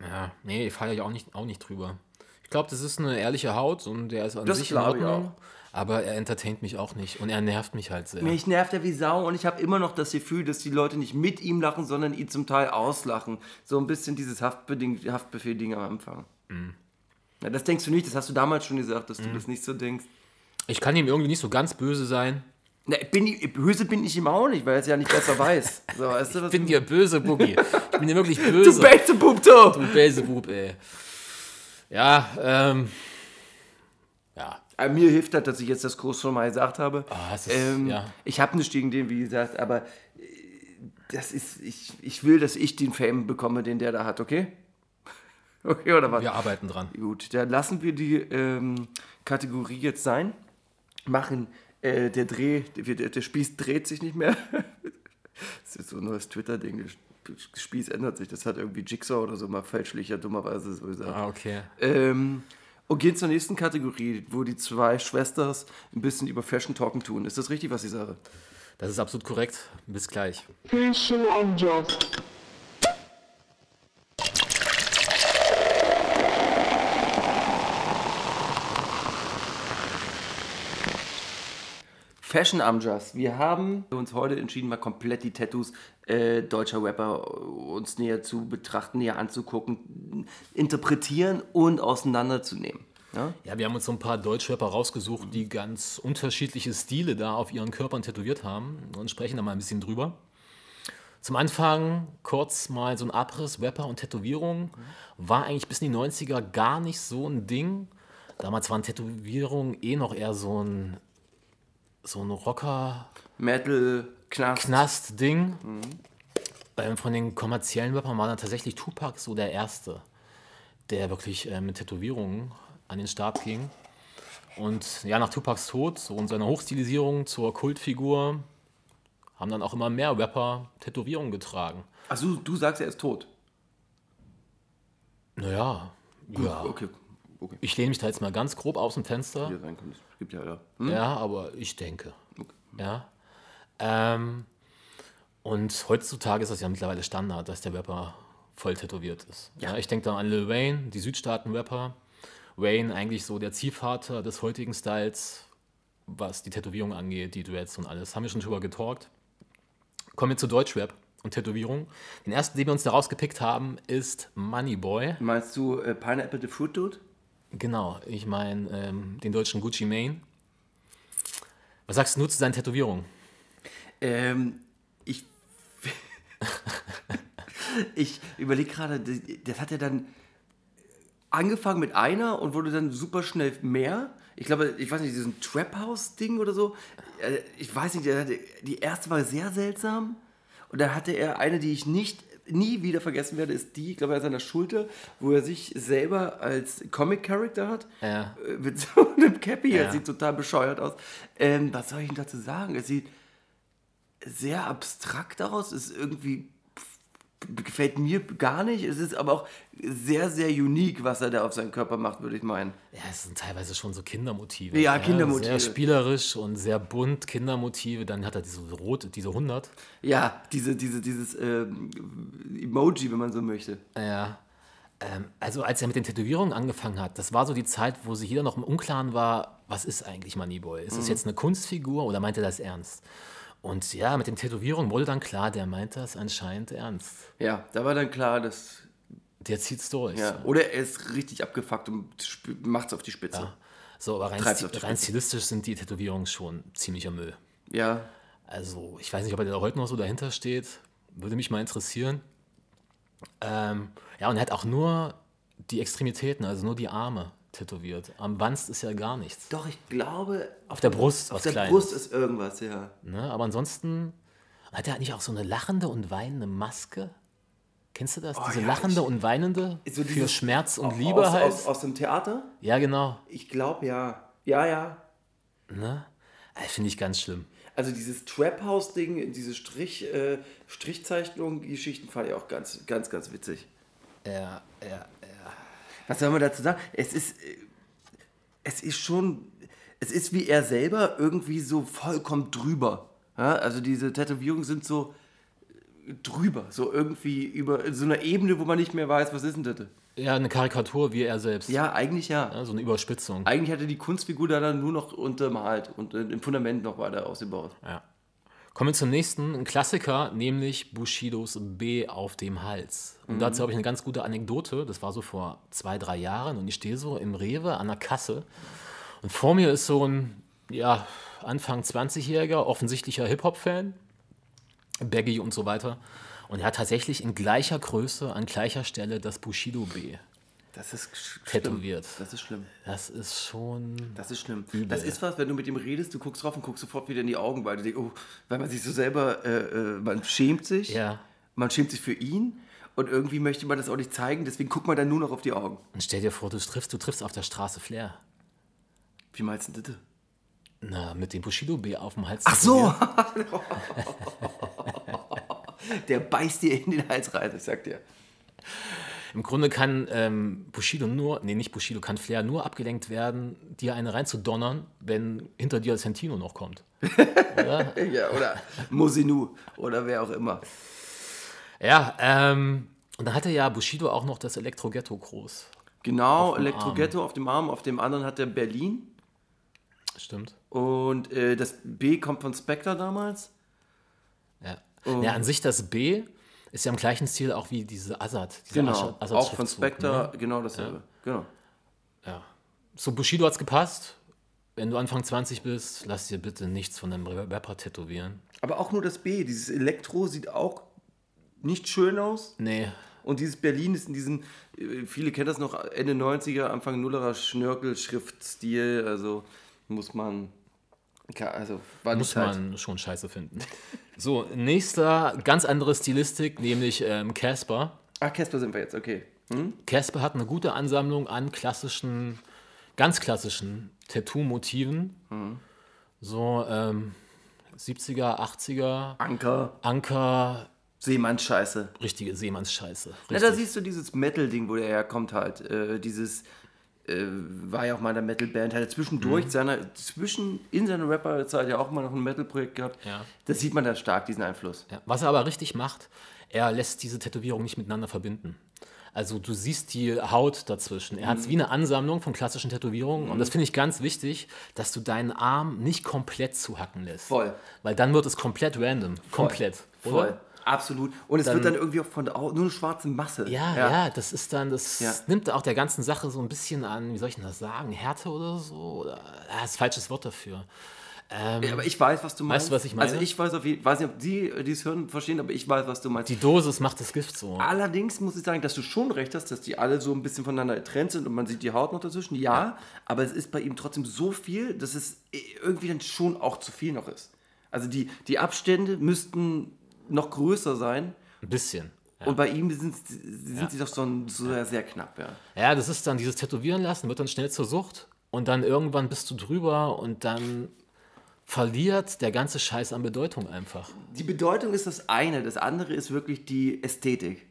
Ja, nee, ich falle ja auch nicht, auch nicht drüber. Ich glaube, das ist eine ehrliche Haut und der ist an Das sich in ich Ordnung. Aber er entertaint mich auch nicht und er nervt mich halt sehr. Mich nervt er wie Sau und ich habe immer noch das Gefühl, dass die Leute nicht mit ihm lachen, sondern ihn zum Teil auslachen. So ein bisschen dieses Haftbeding Haftbefehl-Ding am Anfang. Ja, das denkst du nicht, das hast du damals schon gesagt, dass du das nicht so denkst. Ich kann ihm irgendwie nicht so ganz böse sein. Na, bin ich, böse bin ich ihm auch nicht, weil er es ja nicht besser weiß. So, weißt du, Ich bin dir böse, Boogie. Ich bin dir wirklich du böse. Belzebub, du! Du Belzebub, ey. Ja, ähm. Ja, Aber mir hilft das, dass ich jetzt das Kurs schon mal gesagt habe. Ah, es ist- ähm, ja. Ich habe nichts gegen den, wie gesagt, aber äh, das ist, ich, ich will, dass ich den Fame bekomme, den der da hat, okay? Okay, oder was? wir arbeiten dran. Gut, dann lassen wir die ähm, Kategorie jetzt sein. Machen äh, der Dreh, der, der Spieß dreht sich nicht mehr. das ist so ein neues Twitter-Ding. Der Spieß ändert sich. Das hat irgendwie Jigsaw oder so mal fälschlicher, dummerweise so gesagt. Ah, okay. Ähm, und gehen zur nächsten Kategorie, wo die zwei Schwestern ein bisschen über Fashion Talken tun. Ist das richtig, was ich sage? Das ist absolut korrekt. Bis gleich. Fashion Unjust. Fashion Amjas. Wir haben uns heute entschieden, mal komplett die Tattoos äh, deutscher Rapper uns näher zu betrachten, näher anzugucken, interpretieren und auseinanderzunehmen. Ja? Ja, wir haben uns so ein paar Deutschrapper rausgesucht, die ganz unterschiedliche Stile da auf ihren Körpern tätowiert haben und sprechen da mal ein bisschen drüber. Zum Anfang kurz mal so ein Abriss, Rapper und Tätowierung. War eigentlich bis in die 90er gar nicht so ein Ding. Damals waren Tätowierungen eh noch eher so ein, so ein Rocker, Metal, Knast. Knast-Ding. Ähm, von den kommerziellen Rappern war dann tatsächlich Tupac so der Erste, der wirklich äh, mit Tätowierungen an den Start ging. Und ja, nach Tupacs Tod so und seiner Hochstilisierung zur Kultfigur haben dann auch immer mehr Rapper Tätowierungen getragen. Achso, du sagst, er ist tot. Naja, ja. Okay, okay. Ich lehne mich da jetzt mal ganz grob aus dem Fenster. Hier gibt ja, ja. Hm? Ja, aber ich denke. Ja. Ähm, und heutzutage ist das ja mittlerweile Standard, dass der Rapper voll tätowiert ist. Ja. ich denke da an Lil Wayne, die Südstaaten-Rapper. Wayne eigentlich so der Ziehvater des heutigen Styles, was die Tätowierung angeht, die Duets und alles. Haben wir schon drüber getalkt. Kommen wir zu Deutschrap und Tätowierung. Den ersten, den wir uns da rausgepickt haben, ist Moneyboy. Meinst du äh, Pineapple the Fruit Dude? Genau, ich meine ähm, den deutschen Gucci Mane. Was sagst du zu seinen Tätowierungen? Ähm, ich. ich überlege gerade, das, das hat ja dann angefangen mit einer und wurde dann super schnell mehr. Ich glaube, ich weiß nicht, diesen Trap House-Ding oder so. Äh, Ich weiß nicht, die erste war sehr seltsam. Und da hatte er eine, die ich nicht nie wieder vergessen werde, ist die, ich glaube, an seiner Schulter, wo er sich selber als Comic-Character hat. Ja. Äh, Mit so einem Cappy. Ja. Das sieht total bescheuert aus. Ähm, was soll ich denn dazu sagen? Es sieht sehr abstrakt aus, ist irgendwie gefällt mir gar nicht. Es ist aber auch sehr, sehr unique, was er da auf seinen Körper macht, würde ich meinen. Ja, es sind teilweise schon so Kindermotive. Ja, Kindermotive. Sehr spielerisch und sehr bunt, Kindermotive. Dann hat er diese rote, diese 100. Ja, diese, diese, dieses ähm, Emoji, wenn man so möchte. Ja. Ähm, also als er mit den Tätowierungen angefangen hat, das war so die Zeit, wo sich jeder noch im Unklaren war, was ist eigentlich Moneyboy? Ist Mhm. das jetzt eine Kunstfigur oder meint er das ernst? Und ja, mit den Tätowierungen wurde dann klar, der meint das anscheinend ernst. Ja, da war dann klar, dass. Der zieht's durch. Ja, oder er ist richtig abgefuckt und macht es auf die Spitze. Ja. So, aber rein, sti- rein stilistisch sind die Tätowierungen schon ziemlicher Müll. Ja, Also, ich weiß nicht, ob er da heute noch so dahinter steht. Würde mich mal interessieren. Ähm, ja, und er hat auch nur die Extremitäten, also nur die Arme tätowiert. Am Wanst ist ja gar nichts. Doch, ich glaube. Auf der Brust Auf was der Kleines. Brust ist irgendwas, ja. Ne? Aber ansonsten hat er nicht auch so eine lachende und weinende Maske? Kennst du das? Diese Oh ja, lachende ich- und weinende So für dieses- Schmerz und Aus- Liebe aus, halt. Aus, aus dem Theater? Ja, genau. Ich glaube ja. Ja, ja. Ne? Äh, Finde ich ganz schlimm. Also dieses Trap-House-Ding, diese Strich, äh, Strichzeichnung-Geschichten fand ich auch ganz, ganz, ganz witzig. Ja, ja. Was soll man dazu sagen? Es ist, äh, es ist schon, es ist wie er selber irgendwie so vollkommen drüber. Ja? Also diese Tätowierungen sind so äh, drüber, so irgendwie über so einer Ebene, wo man nicht mehr weiß, was ist denn das? Ja, eine Karikatur wie er selbst. Ja, eigentlich ja. Ja, so eine Überspitzung. Eigentlich hatte die Kunstfigur da dann nur noch untermalt und äh, im Fundament noch weiter ausgebaut. Ja. Kommen wir zum nächsten, ein Klassiker, nämlich Bushidos B auf dem Hals. Und dazu habe ich eine ganz gute Anekdote. Das war so vor zwei, drei Jahren und ich stehe so im Rewe an der Kasse und vor mir ist so ein, ja, Anfang 20-jähriger, offensichtlicher Hip-Hop-Fan, Baggy und so weiter. Und er hat tatsächlich in gleicher Größe, an gleicher Stelle das Bushido B. Das ist Tätowiert. Schlimm. Das ist schlimm. Das ist schon. Das ist schlimm. Übel. Das ist was, wenn du mit ihm redest, du guckst drauf und guckst sofort wieder in die Augen, weil du denkst, oh, weil man sich so selber, äh, äh, man schämt sich. Ja. Man schämt sich für ihn und irgendwie möchte man das auch nicht zeigen, deswegen guckt man dann nur noch auf die Augen. Und stell dir vor, du triffst, du triffst auf der Straße Flair. Wie meinst du das? Na, mit dem Bushido B auf dem Hals. Ach so! Der beißt dir in den Hals rein, ich sag dir. Im Grunde kann ähm, Bushido nur, nee, nicht Bushido, kann Flair nur abgelenkt werden, dir eine reinzudonnern, wenn hinter dir Santino noch kommt. Ja, oder Mosinu oder wer auch immer. Ja, ähm, und dann hatte ja Bushido auch noch das Elektro-Ghetto groß. Genau, Elektro-Ghetto auf dem Arm, auf dem anderen hat er Berlin. Stimmt. Und äh, das B kommt von Spectre damals. Ja. Oh. ja, an sich das B ist ja im gleichen Stil auch wie diese Azad. Diese Genau, Asche- auch von Azad-Schriftzug, Spectre, Ne? genau dasselbe. Genau. Ja. So, Bushido hat's gepasst. Wenn du Anfang 20 bist, lass dir bitte nichts von einem Rapper tätowieren. Aber auch nur das B, dieses Elektro sieht auch nicht schön aus. Nee, Und dieses Berlin ist in diesem, äh, viele kennen das noch, Ende 90er, Anfang Nullerer Schnörkel-Schriftstil. Also muss man, also war muss halt. man schon scheiße finden. So, nächster, ganz andere Stilistik, nämlich ähm, Casper. Ach, Casper sind wir jetzt, okay. Hm? Casper hat eine gute Ansammlung an klassischen, ganz klassischen Tattoo-Motiven. Mhm. So ähm, 70er, 80er, Anker, Anker, Seemannsscheiße. richtige Seemannsscheiße. Na, Richtig. da siehst du dieses Metal-Ding, wo der herkommt halt. Äh, dieses äh, war ja auch mal in der Metal-Band. Hat er Mhm. zwischendurch, seiner, zwischen, in seiner Rapper-Zeit ja auch mal noch ein Metal-Projekt gehabt. Ja. Das sieht man da stark, diesen Einfluss. Ja, was er aber richtig macht, er lässt diese Tätowierung nicht miteinander verbinden. Also du siehst die Haut dazwischen. Er hat Mhm. es wie eine Ansammlung von klassischen Tätowierungen. Und das finde ich ganz wichtig, dass du deinen Arm nicht komplett zuhacken lässt. Voll. Weil dann wird es komplett random. Komplett. Voll. Oder? Absolut. Und es Dann- wird dann irgendwie auch von nur eine schwarze Masse. Ja, ja, das ist dann, das Ja. nimmt auch der ganzen Sache so ein bisschen an, wie soll ich denn das sagen, Härte oder so? Oder, ah, ist ein falsches Wort dafür. Ja, aber ich weiß, was du meinst. Weißt du, was ich meine? Also ich weiß auf jeden weiß nicht, ob die, die es hören, verstehen, aber ich weiß, was du meinst. Die Dosis macht das Gift so. Allerdings muss ich sagen, dass du schon recht hast, dass die alle so ein bisschen voneinander getrennt sind und man sieht die Haut noch dazwischen. Ja, aber es ist bei ihm trotzdem so viel, dass es irgendwie dann schon auch zu viel noch ist. Also die, die Abstände müssten noch größer sein Ein bisschen. Ja. und bei ihm sind, sind sie doch so, so sehr, sehr knapp. Ja. Ja, das ist dann dieses Tätowieren lassen, wird dann schnell zur Sucht und dann irgendwann bist du drüber und dann verliert der ganze Scheiß an Bedeutung einfach. Die Bedeutung ist das eine, das andere ist wirklich die Ästhetik.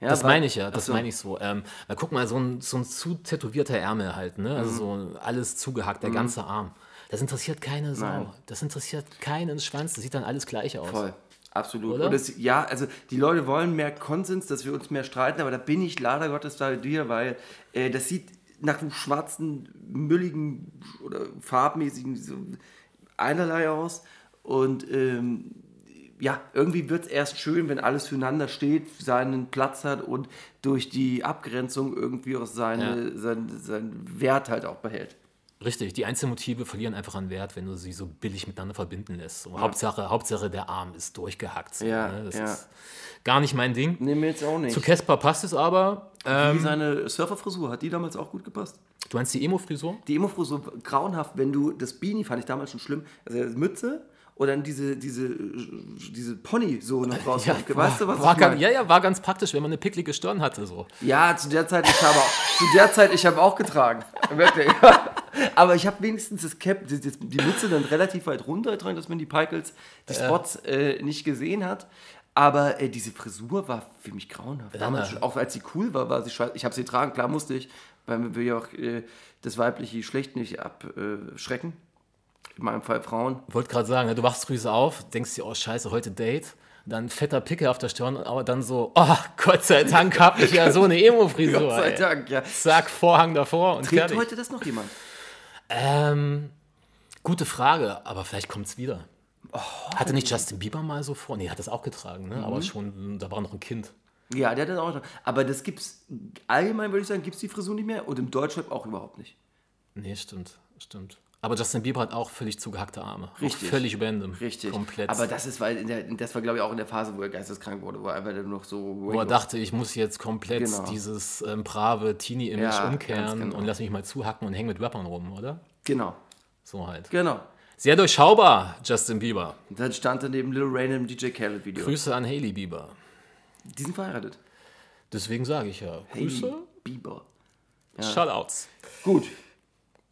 Ja, Das weil- meine ich ja, das so. meine ich so. Ähm, weil guck mal, so ein, so ein zu tätowierter Ärmel halt, ne? Mhm. Also so alles zugehackt, der ganze Arm. Das interessiert keine Sau. Nein. Das interessiert keinen Schwanz. Das sieht dann alles gleich aus. Voll. Absolut. Oder? Und es, ja, also die Leute wollen mehr Konsens, dass wir uns mehr streiten, aber da bin ich leider Gottes bei dir, weil äh, das sieht nach einem schwarzen, mülligen oder farbmäßigen so einerlei aus. Und ähm, ja, irgendwie wird es erst schön, wenn alles füreinander steht, seinen Platz hat und durch die Abgrenzung irgendwie auch seine, seinen, seinen Wert halt auch behält. Richtig, die Einzelmotive verlieren einfach an Wert, wenn du sie so billig miteinander verbinden lässt. So, Hauptsache, Hauptsache, der Arm ist durchgehackt. So, Ja, ne? Das ja. ist gar nicht mein Ding. Nee, mir jetzt auch nicht. Zu Casper passt es aber. Wie Ähm, seine Surferfrisur, hat die damals auch gut gepasst? du meinst die Emo-Frisur? Die Emo-Frisur grauenhaft, wenn du das Beanie fand ich damals schon schlimm. Also Mütze oder dann diese, diese, diese Pony so noch raus. weißt du, was war ich meine? Ja, ja, war ganz praktisch, wenn man eine picklige Stirn hatte. So. Ja, zu der Zeit, ich habe auch, zu der Zeit, ich habe auch getragen. Wirklich. Aber ich habe wenigstens das Cap, die, die Mütze dann relativ weit runtergetragen, dass man die Pikels, die Spots äh, nicht gesehen hat. Aber äh, diese Frisur war für mich grauenhaft. Damals, na. schon, auch als sie cool war, war sie scheiße. Ich habe sie getragen, klar musste ich, weil wir ja auch äh, das weibliche Geschlecht nicht abschrecken. In meinem Fall Frauen. Wollte gerade sagen, ne, du wachst früh auf, denkst dir, oh scheiße, heute Date. Dann fetter Pickel auf der Stirn, aber dann so, oh, Gott sei Dank hab ich ja so eine Emo-Frisur. Gott sei. Dank, ja. Zack, Vorhang davor und Trägt fertig. heute das noch jemand? Ähm, gute Frage, aber vielleicht kommt es wieder. Oh, Hatte nicht Justin Bieber mal so vor? Nee, hat das auch getragen, ne? Mhm. aber schon, da war noch ein Kind. Ja, der hat das auch noch. Aber das gibt's, allgemein würde ich sagen, gibt es die Frisur nicht mehr und im Deutschrap auch überhaupt nicht. Nee, stimmt, stimmt. Aber Justin Bieber hat auch völlig zugehackte Arme. Richtig. Auch völlig random. Richtig. Komplett. Aber das ist, weil der, das war, glaube ich, auch in der Phase, wo er geisteskrank wurde, wo er einfach nur noch so. wo er dachte, ich muss jetzt komplett Genau. dieses ähm, brave Teenie-Image Ja, umkehren genau. und lass mich mal zuhacken und hängen mit Rappern rum, oder? Genau, So halt. genau. Sehr durchschaubar, Justin Bieber. Und dann stand er neben Lil Rain im DJ Khaled Video. Grüße an Hailey Bieber. Die sind verheiratet. Deswegen sage ich ja. Grüße. Hailey Bieber. Shoutouts. Gut.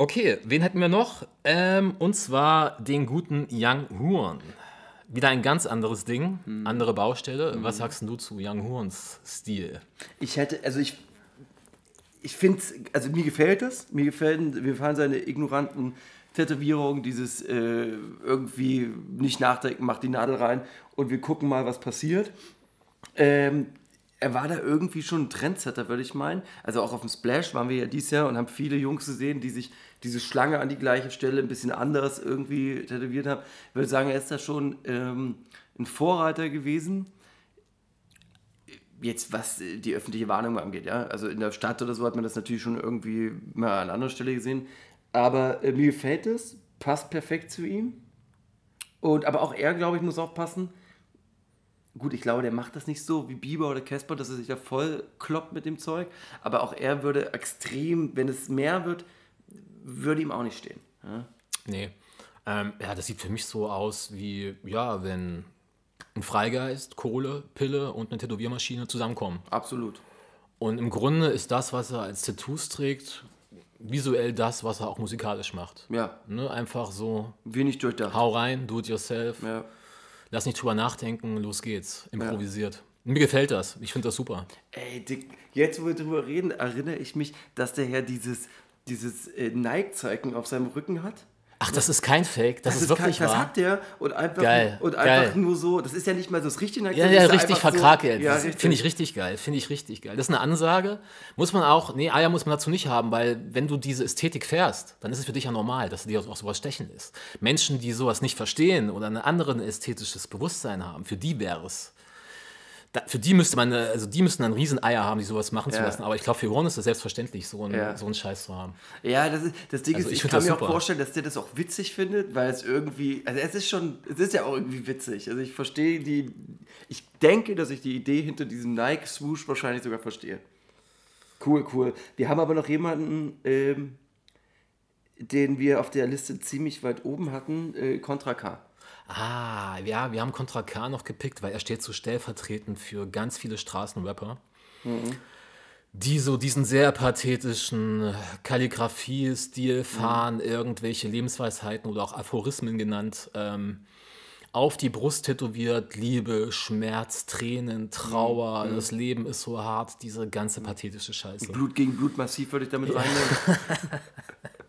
Okay, wen hätten wir noch? Ähm, und zwar den guten Young Horn. Wieder ein ganz anderes Ding, Hm. andere Baustelle. Was sagst du zu Young Horns Stil? Ich hätte, also ich, ich finde, also mir gefällt das. Mir gefällt, mir gefallen seine ignoranten Tätowierungen, dieses äh, irgendwie nicht nachdenken, macht die Nadel rein und wir gucken mal, was passiert. Ähm, er war da irgendwie schon ein Trendsetter, würde ich meinen. Also auch auf dem Splash waren wir ja dieses Jahr und haben viele Jungs gesehen, die sich diese Schlange an die gleiche Stelle ein bisschen anders irgendwie tätowiert haben. Ich würde sagen, er ist da schon ähm, ein Vorreiter gewesen jetzt was die öffentliche Wahrnehmung angeht, ja. Also in der Stadt oder so hat man das natürlich schon irgendwie mal an anderer Stelle gesehen. Aber äh, mir gefällt es, passt perfekt zu ihm. Und aber auch er, glaube ich, muss auch passen. Gut, ich glaube, der macht das nicht so wie Bieber oder Casper, dass er sich da voll kloppt mit dem Zeug. Aber auch er würde extrem, wenn es mehr wird, würde ihm auch nicht stehen. Ja? Nee. Ähm, ja, das sieht für mich so aus wie, ja, wenn ein Freigeist, Kohle, Pille und eine Tätowiermaschine zusammenkommen. Absolut. Und im Grunde ist das, was er als Tattoos trägt, visuell das, was er auch musikalisch macht. Ja, Ne? Einfach so, wenig durchdacht. hau rein, do it yourself, Ja. Lass nicht drüber nachdenken, los geht's, improvisiert. Mir gefällt das, ich finde das super. Ey, Dick, jetzt wo wir drüber reden, erinnere ich mich, dass der ja dieses, dieses äh, Nike-Zeichen auf seinem Rücken hat. Ach, das ist kein Fake, das, ist wirklich kein, Das wahr. hat der und einfach, Geil, und geil. einfach nur so, das ist ja nicht mal so das richtige. Ja, das ja, richtig verkrakelt. So, ja, Das. Finde ich richtig geil. Finde ich richtig geil. Das ist eine Ansage. Muss man auch, nee, Eier muss man dazu nicht haben, weil wenn du diese Ästhetik fährst, dann ist es für dich ja normal, dass dir auch sowas stechen ist. Menschen, die sowas nicht verstehen oder ein anderes ästhetisches Bewusstsein haben, für die wäre es. Für die müsste man, äh, also die müssten dann riesen Eier haben, die sowas machen zu Ja. lassen. Aber ich glaube, für Ron ist es selbstverständlich, so einen, Ja. so einen Scheiß zu haben. Ja, das, ist, das Ding Also ist, ich ich, kann das mir auch super. vorstellen, dass der das auch witzig findet, weil es irgendwie, also es ist schon, es ist ja auch irgendwie witzig. Also ich verstehe die, ich denke, dass ich die Idee hinter diesem Nike-Swoosh wahrscheinlich sogar verstehe. Cool, cool. Wir haben aber noch jemanden, ähm, den wir auf der Liste ziemlich weit oben hatten, äh, Contra K. Ah, ja, wir haben Contra K noch gepickt, weil er steht so stellvertretend für ganz viele Straßenrapper, die so diesen sehr pathetischen Kalligrafie-Stil fahren, irgendwelche Lebensweisheiten oder auch Aphorismen genannt, ähm, auf die Brust tätowiert, Liebe, Schmerz, Tränen, Trauer, das Leben ist so hart, diese ganze pathetische Scheiße. Blut gegen Blut massiv würde ich damit reinnehmen.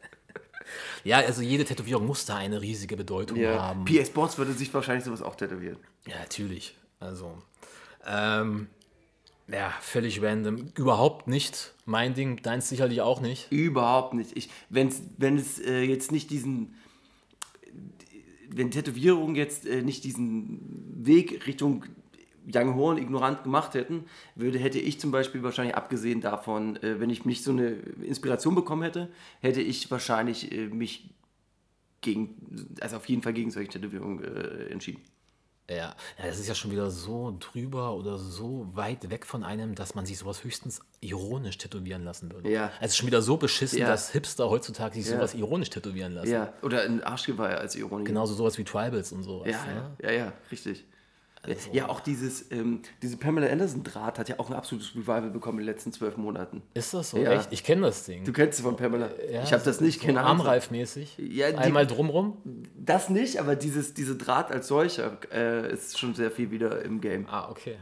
Ja, also jede Tätowierung muss da eine riesige Bedeutung Ja. haben. PA Sports würde sich wahrscheinlich sowas auch tätowieren. Ja, natürlich. Also, ähm, ja, völlig random. Überhaupt nicht mein Ding, deins sicherlich auch nicht. Überhaupt nicht. Ich, wenn's, wenn es äh, jetzt nicht diesen, wenn Tätowierung jetzt äh, nicht diesen Weg Richtung Young Horn ignorant gemacht hätten, würde, hätte ich zum Beispiel wahrscheinlich abgesehen davon, äh, wenn ich nicht so eine Inspiration bekommen hätte, hätte ich wahrscheinlich äh, mich gegen, also auf jeden Fall gegen solche Tätowierungen äh, entschieden. Ja. ja, das ist ja schon wieder so drüber oder so weit weg von einem, dass man sich sowas höchstens ironisch tätowieren lassen würde. Ja. Es ist schon wieder so beschissen, Ja. dass Hipster heutzutage sich Ja. sowas ironisch tätowieren lassen. Ja, oder ein Arschgeweih als Ironie. Genauso sowas wie Tribals und sowas. Ja, ne? ja, ja, ja, richtig. Ja, auch dieses, ähm, diese Pamela Anderson-Draht hat ja auch ein absolutes Revival bekommen in den letzten zwölf Monaten. Ist das so? Ja. Echt? Ich kenne das Ding. Du kennst sie von Pamela. Ja, ich habe das nicht, so keine Ahnung. Armreif-mäßig. Ja, die- Einmal drumrum. Das nicht, aber dieses, diese Draht als solcher äh, ist schon sehr viel wieder im Game. Ah, okay.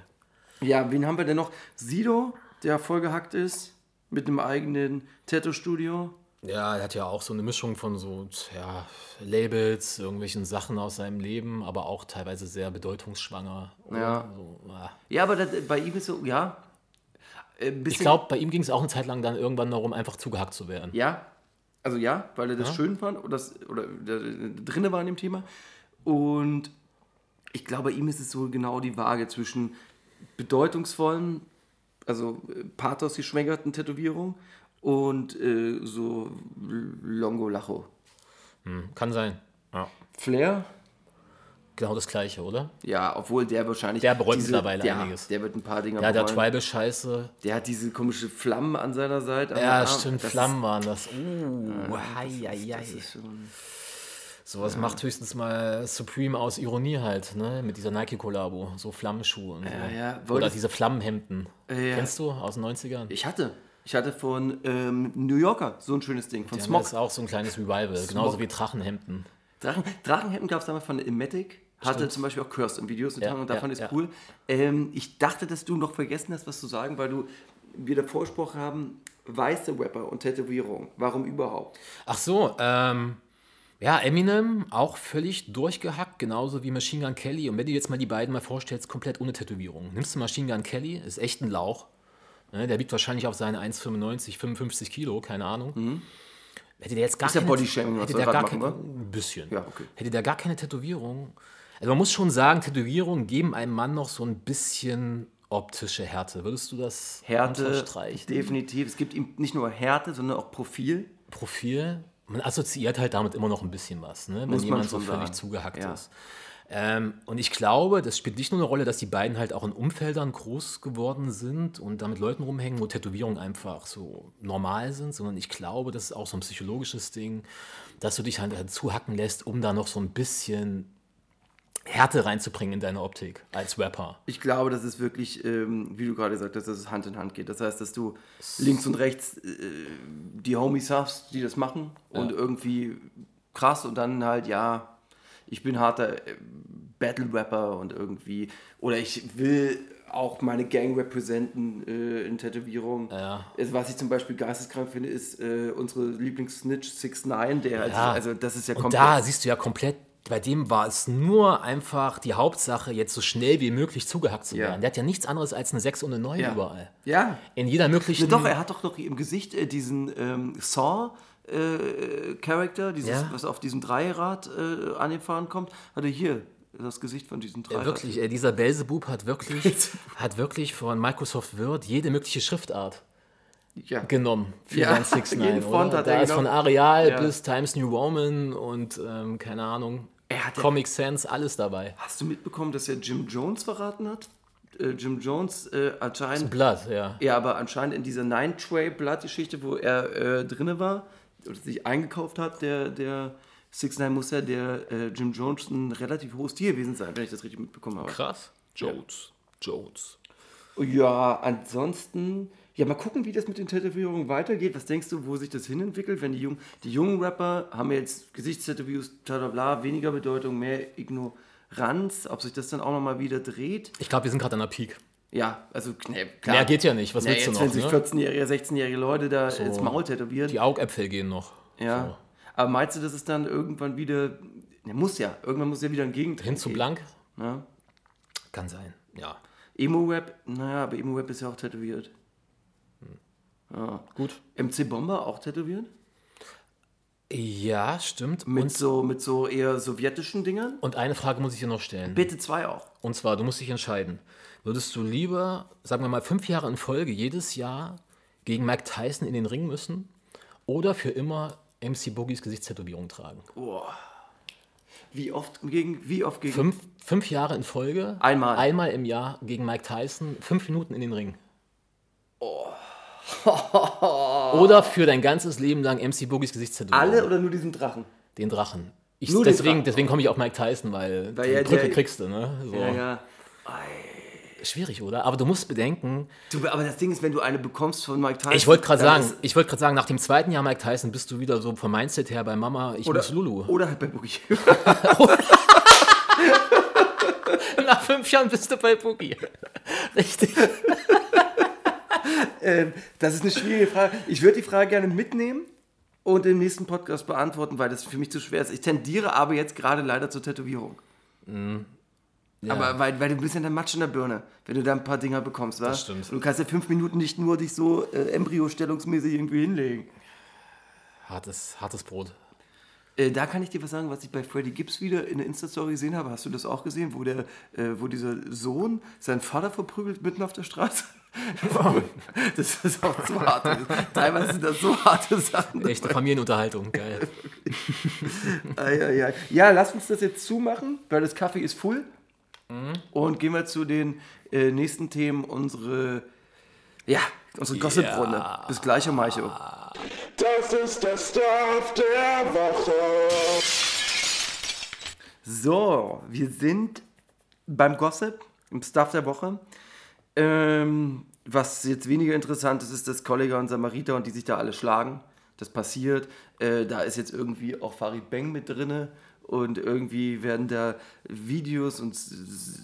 Ja, wen haben wir denn noch? Sido, der vollgehackt ist, mit einem eigenen Tattoo-Studio. Ja, er hat ja auch so eine Mischung von so ja, Labels, irgendwelchen Sachen aus seinem Leben, aber auch teilweise sehr bedeutungsschwanger. Ja. So, ja. Ja, aber das, bei ihm ist so, ja. äh, Ich glaube, bei ihm ging es auch eine Zeit lang dann irgendwann darum, einfach zugehackt zu werden. Ja, also ja, weil er das schön fand oder, das, oder der, der drinne war in dem Thema. Und ich glaube, bei ihm ist es so genau die Waage zwischen bedeutungsvollen, also äh, Pathos geschwängerten Tätowierungen und äh, so Longo Lacho. Kann sein. Ja. Flair, Genau das Gleiche, oder? ja, obwohl der wahrscheinlich. Der bereut mittlerweile ja, einiges. Der wird ein paar Dinge Ja, der bereuen. Tribal-Scheiße. Der hat diese komische Flammen an seiner Seite. Ja, Arm. stimmt, Das Flammen waren das. Uh, hei, das, hei. das ist schon. Sowas macht höchstens mal Supreme aus Ironie halt, ne? Mit dieser Nike-Kollabo. So Flammenschuhe und so. Ja, ja. Oder diese Flammenhemden. ja. Kennst du aus den 90ern? Ich hatte. Ich hatte von ähm, New Yorker so ein schönes Ding. Von Die Smog. jetzt auch so ein kleines Revival, genauso wie Drachenhemden. Drachen, Drachenhemden gab es damals von Emetic. Hatte zum Beispiel auch Cursed im Videos Ja, und davon ja, ist ja. cool. Ähm, ich dachte, dass du noch vergessen hast, was zu sagen, weil du wir davor gesprochen haben, weiße Rapper und Tätowierung. Warum überhaupt? Ach so, ähm, ja, Eminem auch völlig durchgehackt, genauso wie Machine Gun Kelly. Und wenn du jetzt mal die beiden mal vorstellst, komplett ohne Tätowierung. Nimmst du Machine Gun Kelly, ist echt ein Lauch. Ne, der wiegt wahrscheinlich auf seine 1,95, 55 Kilo, keine Ahnung. Hätte der jetzt gar Mhm. Ist ja keine, Bodyshaming, was hätte der gar machen, keine, wa? ein bisschen. Ja, okay. Hätte der gar keine Tätowierung. Also man muss schon sagen, Tätowierungen geben einem Mann noch so ein bisschen optische Härte. Würdest du das Härte, unterstreichen? definitiv. Es gibt ihm nicht nur Härte, sondern auch Profil. Profil, man assoziiert halt damit immer noch ein bisschen was, ne? wenn jemand so völlig sagen. zugehackt Ja. ist. Ähm, und ich glaube, das spielt nicht nur eine Rolle, dass die beiden halt auch in Umfeldern groß geworden sind und da mit Leuten rumhängen, wo Tätowierungen einfach so normal sind, sondern ich glaube, das ist auch so ein psychologisches Ding, dass du dich halt, halt zuhacken lässt, um da noch so ein bisschen Härte reinzubringen in deine Optik als Rapper. Ich glaube, dass es wirklich, ähm, wie du gerade gesagt hast, dass es Hand in Hand geht. Das heißt, dass du links und rechts äh, die Homies hast, die das machen und irgendwie krass und dann halt, ja, ich bin harter äh, Battle-Rapper und irgendwie, oder ich will auch meine Gang representen äh, in Tätowierung. Ja. Also, was ich zum Beispiel geisteskrank finde, ist äh, unsere Lieblings-Snitch 6 9 der, also, Ja. also das ist ja Und komplett. da siehst du ja komplett, bei dem war es nur einfach die Hauptsache, jetzt so schnell wie möglich zugehackt zu Ja. werden. Der hat ja nichts anderes als eine 6 und eine 9 ja. überall. Ja, In jeder möglichen. Ne, doch, er hat doch noch im Gesicht äh, diesen ähm, Saw-Charakter, dieses, Ja. was auf diesem Dreirad äh, angefahren kommt, hat er hier das Gesicht von diesem Ja, Dreirad. wirklich, äh, dieser Belzebub hat wirklich, hat wirklich von Microsoft Word jede mögliche Schriftart Ja. genommen für Ja, sein 6 jeden Font oder? hat Da ist von genommen. Areal Ja. bis Times New Roman und ähm, keine Ahnung, Er hat ja- Comic Sans, alles dabei. Hast du mitbekommen, dass er Jim Jones verraten hat? Äh, Jim Jones äh, anscheinend. Blatt, ja. Ja, aber anscheinend in dieser Nine-Tray-Blood-Geschichte, wo er äh, drinne war, oder sich eingekauft hat, der, der 6 9 muss ja der äh, Jim Jones ein relativ hohes Tier gewesen sein, wenn ich das richtig mitbekommen habe. Krass. Jones. Jones. Ja, ansonsten, ja, mal gucken, wie das mit den Tätowierungen weitergeht. Was denkst du, wo sich das hinentwickelt, wenn die jungen, die jungen Rapper haben jetzt Gesichtstätowiers, bla weniger Bedeutung, mehr Ignoranz, ob sich das dann auch nochmal wieder dreht? Ich glaube, wir sind gerade an der Peak. Ja, also, ne, klar. Mehr geht ja nicht. Was Ja, willst du noch? wenn sich Ne? 14-jährige, 16-jährige Leute da ins Maul tätowieren. Die Augäpfel gehen noch. ja. So. Aber meinst du, dass es dann irgendwann wieder, ne, muss ja, irgendwann muss ja wieder ein Gegenteil Hin zu blank? Ja. Kann sein. Ja. Emo-Rap, naja, aber Emo-Rap ist ja auch tätowiert. Gut. MC Bomber auch tätowiert? Ja, stimmt. Mit Und, so, mit so eher sowjetischen Dingern? und eine Frage muss ich dir noch stellen. Bitte zwei auch. Und zwar, du musst dich entscheiden. Würdest du lieber, sagen wir mal, fünf Jahre in Folge jedes Jahr gegen Mike Tyson in den Ring müssen oder für immer MC Boogies Gesichtstätowierung tragen? Wie oft gegen, wie oft gegen? Fünf, fünf Jahre in Folge, Einmal. einmal im Jahr gegen Mike Tyson, fünf Minuten in den Ring. Oder für dein ganzes Leben lang MC Boogies Gesichtstätowierung. Alle oder nur diesen Drachen? Den Drachen. Ich, Nur deswegen Drachen. deswegen komme ich auf Mike Tyson, weil, Weil die ja Brücke der- kriegst du, ne? So. Ja, ja. Schwierig, oder? Aber du musst bedenken, Du, aber das Ding ist, wenn du eine bekommst von Mike Tyson. ich wollte gerade sagen, ich wollte gerade sagen, nach dem zweiten Jahr Mike Tyson bist du wieder so vom Mindset her bei Mama, ich oder, muss Lulu. Oder halt bei Boogie. Nach fünf Jahren bist du bei Boogie. Richtig. Ähm, das ist eine schwierige Frage. Ich würde die Frage gerne mitnehmen und im nächsten Podcast beantworten, weil das für mich zu schwer ist. Ich tendiere aber jetzt gerade leider zur Tätowierung. Aber weil, weil du bist ja der Matsch in der Birne, wenn du da ein paar Dinger bekommst, was? Das stimmt. Du kannst ja fünf Minuten nicht nur dich so äh, embryostellungsmäßig irgendwie hinlegen. Hartes, hartes Brot. Äh, da kann ich dir was sagen, was ich bei Freddy Gibbs wieder in der Insta-Story gesehen habe. Hast du das auch gesehen, wo, der, äh, wo dieser Sohn seinen Vater verprügelt mitten auf der Straße? das ist auch so hart. Teilweise sind das so harte Sachen. Echte Familienunterhaltung, geil. Ei, ei, ei. Ja, lass uns das jetzt zumachen, weil das Kaffee ist full. Und gehen wir zu den äh, nächsten Themen, unsere, ja, unsere Gossip-Runde. Bis gleich, Macho. Das ist der Stuff der Woche. So, wir sind beim Gossip, im Stuff der Woche. Ähm, was jetzt weniger interessant ist, ist, dass Kollega und Samariter und die sich da alle schlagen. Das passiert. Äh, da ist jetzt irgendwie auch Farid Beng mit drinne. Und irgendwie werden da Videos und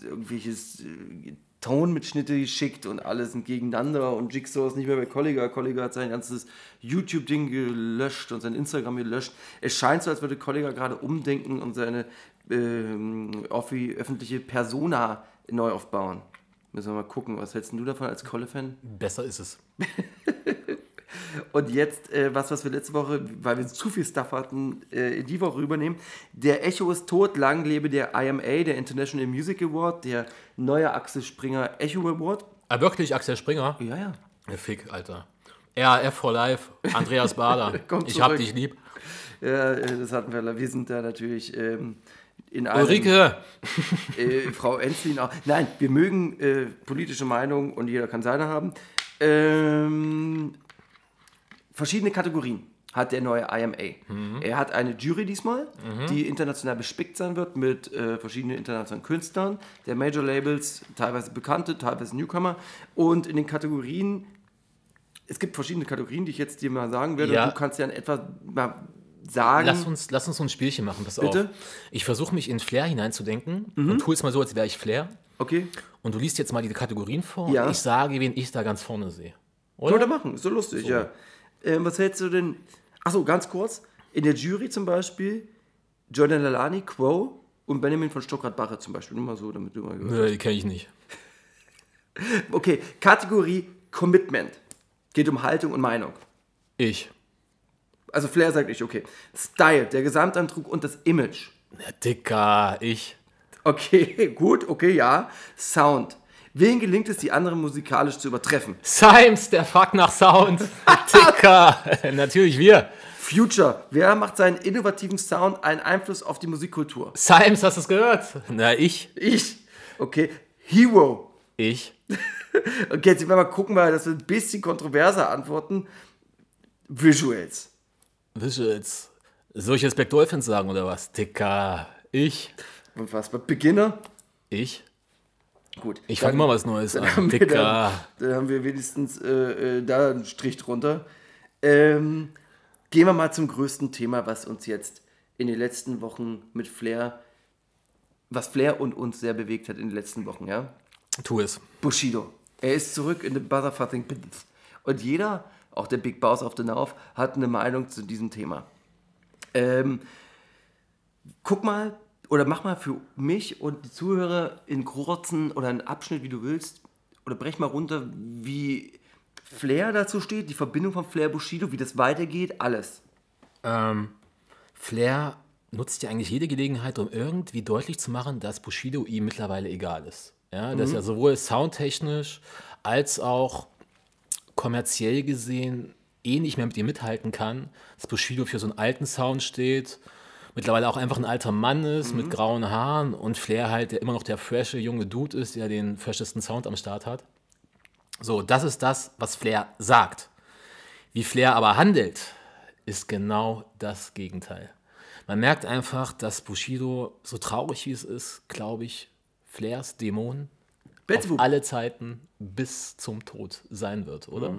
irgendwelches äh, Tonmitschnitte geschickt und alles sind gegeneinander und Jigsaw ist nicht mehr bei Kollega. Kollega hat sein ganzes YouTube-Ding gelöscht und sein Instagram gelöscht. Es scheint so, als würde Kollega gerade umdenken und seine ähm, öffentliche Persona neu aufbauen. Müssen wir mal gucken, was hältst du davon als Kolle-Fan? Besser ist es. Und jetzt, äh, was, was wir letzte Woche, weil wir zu viel Stuff hatten, äh, in die Woche übernehmen. Der Echo ist tot, lang lebe der IMA, der International Music Award, der neue Axel Springer Echo Award. Ah, wirklich, Axel Springer? Ja, ja. Fick, Alter. RF for Life, Andreas Bader. Ich hab dich lieb. ja äh, das hatten wir. Wir sind da natürlich ähm, in einem... Ulrike, äh, Frau Enzlin auch. Nein, wir mögen äh, politische Meinungen und jeder kann seine haben. Ähm, verschiedene Kategorien hat der neue IMA. Er hat eine Jury diesmal, die international bespickt sein wird mit äh, verschiedenen internationalen Künstlern, der Major Labels, teilweise bekannte, teilweise Newcomer. Und in den Kategorien, es gibt verschiedene Kategorien, die ich jetzt dir mal sagen werde. Ja. Du kannst ja in etwa mal sagen. lass uns, lass uns so ein Spielchen machen, pass Bitte? auf. Ich versuche mich in Flair hineinzudenken und tue es mal so, als wäre ich Flair. Okay, Und du liest jetzt mal diese Kategorien vor Ja. und ich sage, wen ich da ganz vorne sehe. Können wir Oder? machen, ist so lustig, ja. Ähm, was hältst du denn? Achso, ganz kurz. In der Jury zum Beispiel Jordan Lalani, Quo und Benjamin von Stuttgart-Barre zum Beispiel. Nur mal so, damit du mal gehört Nö, die kenne ich nicht. Okay, Kategorie Commitment. Geht um Haltung und Meinung. Ich. Also Flair sagt ich, okay. Style, der Gesamtantrug und das Image. Na, Dicker, ich. Okay, gut, okay, ja. Sound. Wen gelingt es, die anderen musikalisch zu übertreffen? Symes, der Fuck nach Sound. Dicker. Natürlich wir. Future. Wer macht seinen innovativen Sound einen Einfluss auf die Musikkultur? Symes, hast du es gehört? Na, ich. Ich. Okay. Hero. Ich. Okay, jetzt werden wir mal gucken, weil das wird ein bisschen kontroverser antworten. Visuals. Visuals. Soll ich jetzt Black Dolphins sagen oder was? Dicker. Ich. Und was? Beginner? Ich. Gut. Ich fange immer was Neues dann an. haben wir. Dann, dann haben wir wenigstens äh, äh, da einen Strich drunter. Ähm, gehen wir mal zum größten Thema, was uns jetzt in den letzten Wochen mit Flair, was Flair und uns sehr bewegt hat in den letzten Wochen, ja? Tu es. Bushido. Er ist zurück in the motherfucking business. Und jeder, auch der Big Boss auf the North, hat eine Meinung zu diesem Thema. Ähm, guck mal oder mach mal für mich und die Zuhörer in kurzen oder einen Abschnitt, wie du willst, oder brech mal runter, wie Flair dazu steht, die Verbindung von Flair Bushido, wie das weitergeht, alles. Ähm, Flair nutzt ja eigentlich jede Gelegenheit, um irgendwie deutlich zu machen, dass Bushido ihm mittlerweile egal ist. Ja, dass er sowohl soundtechnisch als auch kommerziell gesehen eh nicht mehr mit ihr mithalten kann. Dass Bushido für so einen alten Sound steht, mittlerweile auch einfach ein alter Mann ist mit grauen Haaren und Flair halt, der immer noch der frische junge Dude ist, der den freshesten Sound am Start hat. So, das ist das, was Flair sagt. Wie Flair aber handelt, ist genau das Gegenteil. Man merkt einfach, dass Bushido, so traurig wie es ist, glaube ich, Flairs Dämon auf Beelzebub. alle Zeiten bis zum Tod sein wird, oder?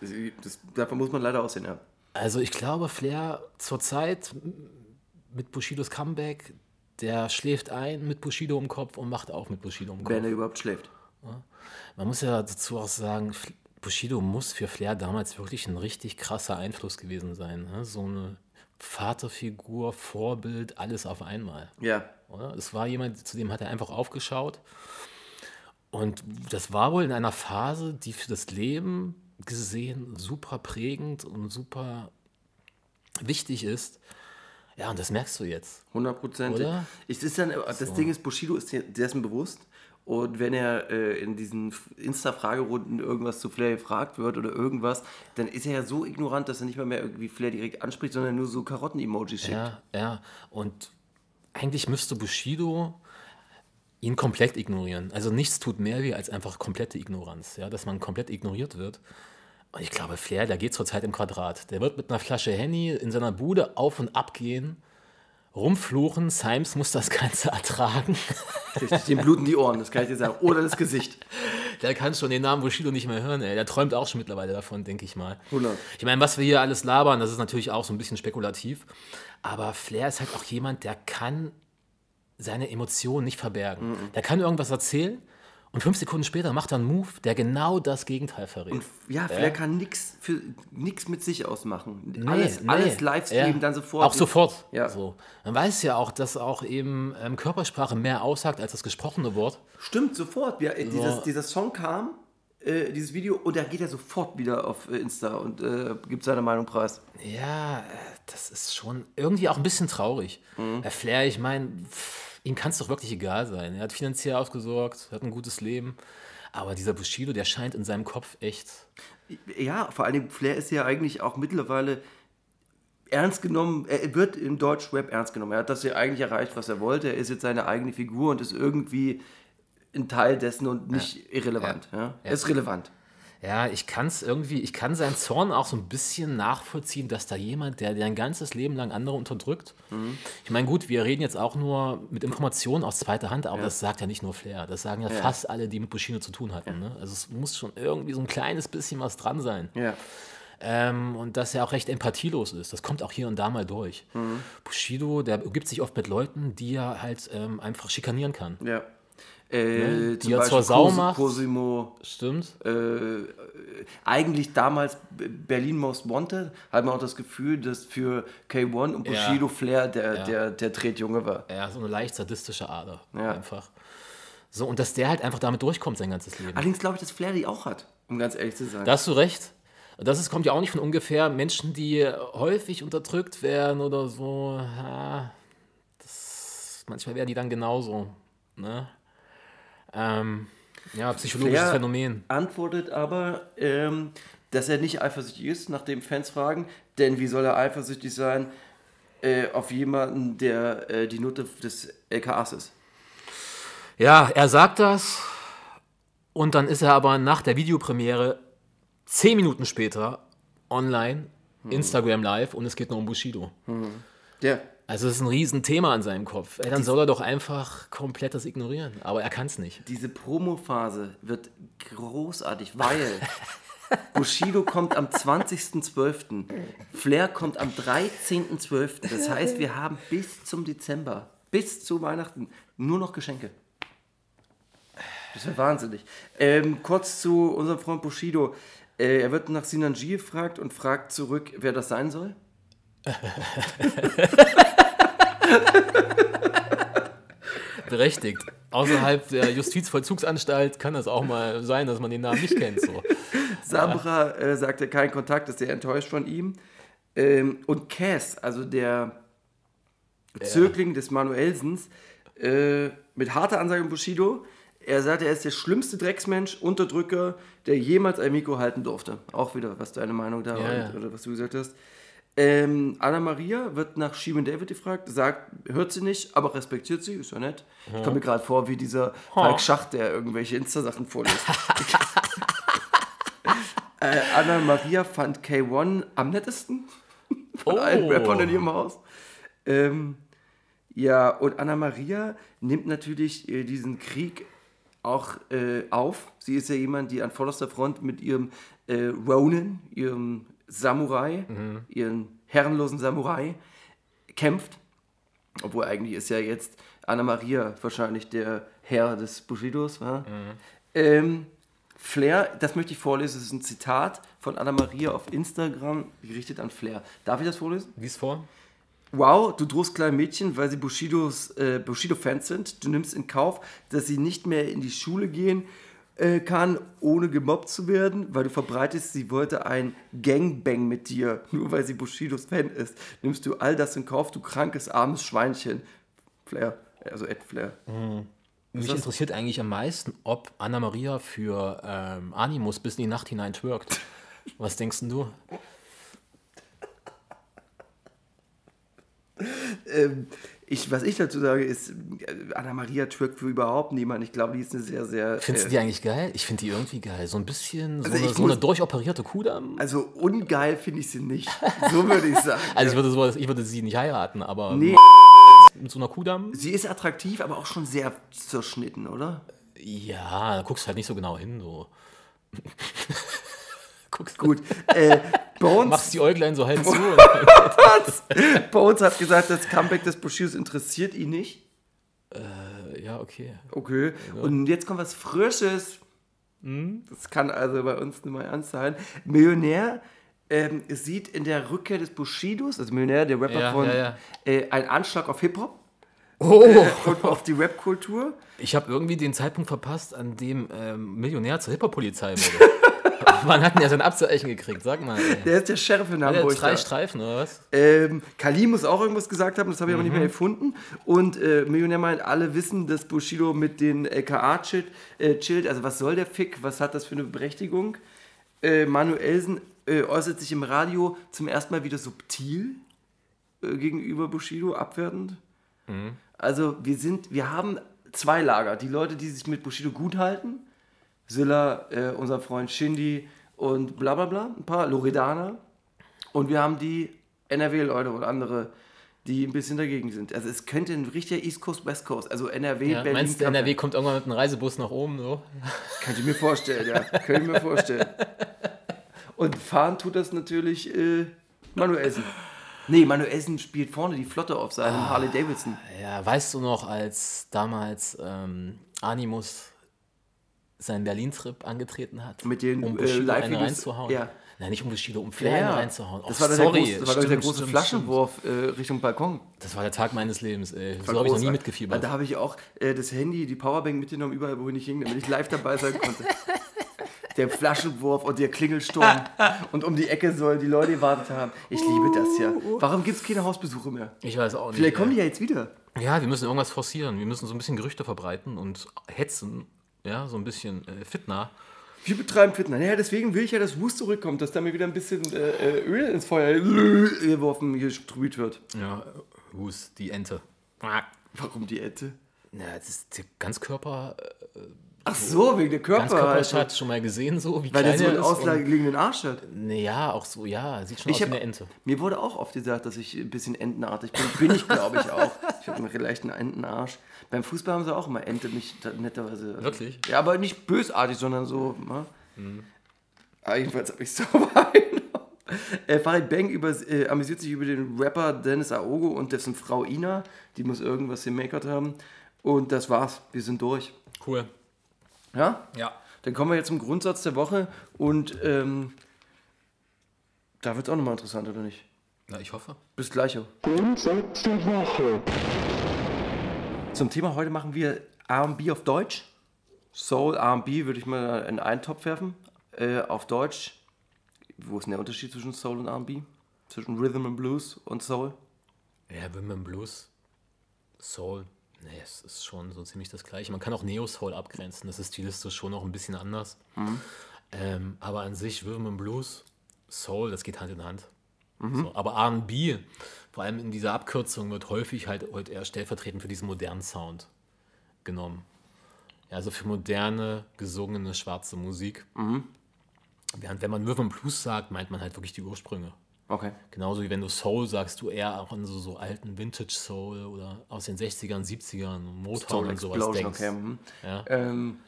Das, das, davon muss man leider aussehen, ja. Also ich glaube, Flair zurzeit mit Bushidos Comeback, der schläft ein mit Bushido im Kopf und macht auch mit Bushido im Kopf. Wenn er überhaupt schläft. Man muss ja dazu auch sagen, Bushido muss für Flair damals wirklich ein richtig krasser Einfluss gewesen sein. Ne? So eine Vaterfigur, Vorbild, alles auf einmal. Ja. Oder? Es war jemand, zu dem hat er einfach aufgeschaut. Und das war wohl in einer Phase, die für das Leben gesehen super prägend und super wichtig ist. Ja, und das merkst du jetzt. 100 Prozent. Oder? Es ist dann, das Ding ist, Bushido ist dessen bewusst. Und wenn er äh, in diesen Insta-Fragerunden irgendwas zu Flair gefragt wird oder irgendwas, dann ist er ja so ignorant, dass er nicht mal mehr irgendwie Flair direkt anspricht, sondern nur so Karotten-Emojis schickt. Ja, ja. Und eigentlich müsste Bushido ihn komplett ignorieren. Also nichts tut mehr weh als einfach komplette Ignoranz, ja, dass man komplett ignoriert wird. Und ich glaube, Flair, der geht zurzeit im Quadrat. Der wird mit einer Flasche Henny in seiner Bude auf und ab gehen, rumfluchen. Symes muss das Ganze ertragen. Dem bluten die Ohren, das kann ich dir sagen. Oder das Gesicht. Der kann schon den Namen Bushido nicht mehr hören. Ey. Der träumt auch schon mittlerweile davon, denke ich mal. 100. Ich meine, was wir hier alles labern, das ist natürlich auch so ein bisschen spekulativ. Aber Flair ist halt auch jemand, der kann seine Emotionen nicht verbergen. Der kann irgendwas erzählen und fünf Sekunden später macht er einen Move, der genau das Gegenteil verrät. Ja, Flair kann nichts für nix mit sich ausmachen. Nee, alles, nee. alles Livestreamen, Ja. dann sofort. Auch sofort. Ja. So. Man weiß ja auch, dass auch eben ähm, Körpersprache mehr aussagt als das gesprochene Wort. Stimmt, sofort. Ja, äh, dieses, dieser Song kam, äh, dieses Video, und da geht er sofort wieder auf äh, Insta und äh, gibt seine Meinung preis. Ja, äh, das ist schon irgendwie auch ein bisschen traurig. Mhm. Herr Flair, ich meine, ihm kann es doch wirklich egal sein. Er hat finanziell ausgesorgt, hat ein gutes Leben. Aber dieser Bushido, der scheint in seinem Kopf echt. Ja, vor allem Flair ist ja eigentlich auch mittlerweile ernst genommen, er wird im Deutschrap ernst genommen. Er hat das ja eigentlich erreicht, was er wollte. Er ist jetzt seine eigene Figur und ist irgendwie ein Teil dessen und nicht irrelevant. Ja. Er ist relevant. Ja, ich kann es irgendwie, ich kann seinen Zorn auch so ein bisschen nachvollziehen, dass da jemand, der, der ein ganzes Leben lang andere unterdrückt. Mhm. Ich meine, gut, wir reden jetzt auch nur mit Informationen aus zweiter Hand, aber das sagt ja nicht nur Flair. Das sagen ja, fast alle, die mit Bushido zu tun hatten. Ne? Also es muss schon irgendwie so ein kleines bisschen was dran sein. Ja. Ähm, und dass er auch recht empathielos ist. Das kommt auch hier und da mal durch. Mhm. Bushido, der umgibt sich oft mit Leuten, die er halt ähm, einfach schikanieren kann. Ja. Äh, die er zur Sau macht. Cosimo, Stimmt? äh, eigentlich damals Berlin Most Wanted, hat man auch das Gefühl, dass für K1 und Ja. Bushido Flair der, Ja. der, der Tretjunge war. Ja, so eine leicht sadistische Ader. Ja. Einfach. So, und dass der halt einfach damit durchkommt sein ganzes Leben. Allerdings glaube ich, dass Flair die auch hat, um ganz ehrlich zu sein. Da hast du recht. Das ist, kommt ja auch nicht von ungefähr. Menschen, die häufig unterdrückt werden oder so, ja, das, manchmal werden die dann genauso. Ne? Ähm, ja, psychologisches Flair Phänomen. antwortet aber, ähm, dass er nicht eifersüchtig ist, nachdem Fans fragen. Denn wie soll er eifersüchtig sein äh, auf jemanden, der äh, die Note des LKAs ist? Ja, er sagt das und dann ist er aber nach der Videopremiere zehn Minuten später online, Instagram live und es geht nur um Bushido. Ja. Also es ist ein Riesenthema an seinem Kopf. Ey, dann soll er doch einfach komplett das ignorieren. Aber er kann es nicht. Diese Promo-Phase wird großartig, weil Bushido kommt am 20.12., Flair kommt am 13.12. Das heißt, wir haben bis zum Dezember, bis zu Weihnachten nur noch Geschenke. Das wäre wahnsinnig. Ähm, kurz zu unserem Freund Bushido. Äh, er wird nach Sinanji gefragt und fragt zurück, wer das sein soll. Berechtigt. Außerhalb der Justizvollzugsanstalt kann das auch mal sein, dass man den Namen nicht kennt. So. Sabra äh, sagte kein Kontakt, ist sehr enttäuscht von ihm. Ähm, und Cass, also der Zögling des Manuelsens, äh, mit harter Ansage an Bushido, Er sagt, er ist der schlimmste Drecksmensch, Unterdrücker, der jemals ein Mikro halten durfte. Auch wieder, was deine Meinung da Ja, war ja. oder was du gesagt hast. Ähm, Anna Maria wird nach Shimon David gefragt, sagt, hört sie nicht, aber respektiert sie, ist ja nett. Ich komme mir gerade vor wie dieser Falk Schacht, der irgendwelche Insta-Sachen vorliest. äh, Anna Maria fand K1 am nettesten von Oh. allen Rappern in ihrem Haus. Ähm, ja, und Anna Maria nimmt natürlich äh, diesen Krieg auch äh, auf. Sie ist ja jemand, die an vorderster Front mit ihrem äh, Ronin, ihrem Samurai, ihren herrenlosen Samurai, kämpft. Obwohl eigentlich ist ja jetzt Anna Maria wahrscheinlich der Herr des Bushidos. Wa? Ähm, Flair, das möchte ich vorlesen, das ist ein Zitat von Anna Maria auf Instagram, gerichtet an Flair. Darf ich das vorlesen? Lies vor. Wow, du drohst kleinen Mädchen, weil sie Bushidos, äh, Bushido-Fans sind. Du nimmst in Kauf, dass sie nicht mehr in die Schule gehen äh, kann, ohne gemobbt zu werden, weil du verbreitest, sie wollte ein Gangbang mit dir, nur weil sie Bushidos Fan ist. Nimmst du all das in Kauf, du krankes, armes Schweinchen. Flair, also Ed Flair. Mich das- interessiert eigentlich am meisten, ob Anna Maria für ähm, Animus bis in die Nacht hinein twerkt. Was denkst denn du? Ähm, ich, was ich dazu sage, ist, äh, Anna Maria twerkt für überhaupt niemanden. Ich glaube, die ist eine sehr, sehr. Findest du äh, die eigentlich geil? Ich finde die irgendwie geil. So ein bisschen, so, Also eine, so eine muss- durchoperierte Kudamm. Also ungeil finde ich sie nicht. So würde ich sagen. Also ich würde, so, ich würde sie nicht heiraten, aber Nee. mit so einer Kudamm? Sie ist attraktiv, aber auch schon sehr zerschnitten, oder? Ja, da guckst du halt nicht so genau hin. So. guckst Gut. Äh, Bones, Machst die Äuglein so halb zu. Bones hat gesagt, das Comeback des Bushidos interessiert ihn nicht. ja, okay. Okay. Und jetzt kommt was Frisches. Das kann also bei uns nicht mal ernst sein. Millionär ähm, sieht in der Rückkehr des Bushidos, also Millionär, der Rapper Ja, von, ja, ja. Äh, einen Anschlag auf Hip-Hop Oh! und auf die Rap-Kultur. Ich habe irgendwie den Zeitpunkt verpasst, an dem ähm, Millionär zur Hip-Hop-Polizei wurde. Wann hat denn er sein Abzeichen gekriegt? Sag mal. Ey. Der ist der Sheriff in Hamburg. drei. Streifen oder was? Ähm, Kali muss auch irgendwas gesagt haben, das habe ich aber nicht mehr Mhm. erfunden. Und äh, Millionär meint, alle wissen, dass Bushido mit den LKA chillt, äh, chillt. Also was soll der Fick? Was hat das für eine Berechtigung? Äh, Manuelsen äh, äußert sich im Radio zum ersten Mal wieder subtil äh, gegenüber Bushido, abwertend. Mhm. Also wir sind, wir haben zwei Lager. Die Leute, die sich mit Bushido gut halten, Silla, äh, unser Freund Shindy und bla bla bla, ein paar Loredana. Und wir haben die NRW-Leute und andere, die ein bisschen dagegen sind. Also es könnte ein richtiger East Coast, West Coast, also NRW, Ja, Berlin. meinst du, NRW kommt irgendwann mit einem Reisebus nach oben? So? Könnte ich mir vorstellen, ja. Könnte ich mir vorstellen. Und fahren tut das natürlich äh, Manuelsen. Nee, Manuelsen spielt vorne die Flotte auf seinem Ah. Harley Davidson. Ja, weißt du noch, als damals ähm, Animus seinen Berlin-Trip angetreten hat? Mit den, um äh, Bushido einen reinzuhauen? ja. Nein, nicht um Bushido, um Flair einen reinzuhauen. Das Och, war, doch sorry, der, große, das war der große stimmt, Flaschenwurf äh, Richtung Balkon. Das war der Tag meines Lebens, ey. So War habe ich noch nie mitgefiebert. Da habe ich auch äh, das Handy, die Powerbank mitgenommen, überall, wo ich hing, damit ich live dabei sein konnte. der Flaschenwurf und der Klingelsturm. und um die Ecke sollen die Leute gewartet haben. Ich liebe das ja. Warum gibt es keine Hausbesuche mehr? Ich weiß auch nicht. Vielleicht kommen die ja jetzt wieder. Ja, wir müssen irgendwas forcieren. Wir müssen so ein bisschen Gerüchte verbreiten und hetzen. Ja, so ein bisschen äh, fitner. Wir betreiben Fitness. Ja, deswegen will ich ja, dass Wus zurückkommt, dass da mir wieder ein bisschen äh, äh, Öl ins Feuer geworfen, gesprüht wird. Ja, Hus, die Ente. Warum die Ente? Ja, das ist der Ganzkörper, äh, Ach so, wegen der Körper. Ganzkörperschatz schon mal gesehen, so wie weil der so einen ausliegenden Arsch hat. Naja, auch so, ja, sieht schon Ich aus wie hab, eine Ente. Mir wurde auch oft gesagt, dass ich ein bisschen entenartig bin. Bin ich, glaube ich, auch. Ich habe einen leichten Entenarsch. Beim Fußball haben sie auch immer Ente mich netterweise. also- Wirklich? Ja, aber nicht bösartig, sondern so. Ne? Aber jedenfalls habe ich so wahrgenommen. Äh, Farid Bang über, äh, amüsiert sich über den Rapper Dennis Aogo und dessen Frau Ina. Die muss irgendwas gemackert haben. Und das war's. Wir sind durch. Cool. Ja? Ja. Dann kommen wir jetzt zum Grundsatz der Woche. Und ähm, da wird es auch nochmal interessant, oder nicht? Na, ich hoffe. Bis gleich. Grundsatz der Woche. Zum Thema heute machen wir RB auf Deutsch. Soul, RB würde ich mal in einen Topf werfen. Äh, auf Deutsch. Wo ist denn der Unterschied zwischen Soul und RB? Zwischen Rhythm and Blues und Soul? Ja, Rhythm and Blues, Soul. Nee, es ist schon so ziemlich das Gleiche. Man kann auch Neo-Soul abgrenzen. Das ist stilistisch schon noch ein bisschen anders. Ähm, aber an sich, Rhythm and Blues, Soul, das geht Hand in Hand. So, aber R&B, vor allem in dieser Abkürzung, wird häufig halt heute eher stellvertretend für diesen modernen Sound genommen. Ja, also für moderne, gesungene, schwarze Musik. Während wenn man Rhythm Blues sagt, meint man halt wirklich die Ursprünge. Okay. Genauso wie wenn du Soul sagst, du eher auch an so, so alten Vintage Soul oder aus den 60ern, 70ern, Motown und sowas Explosion, denkst. okay. mhm. Ja. Ähm,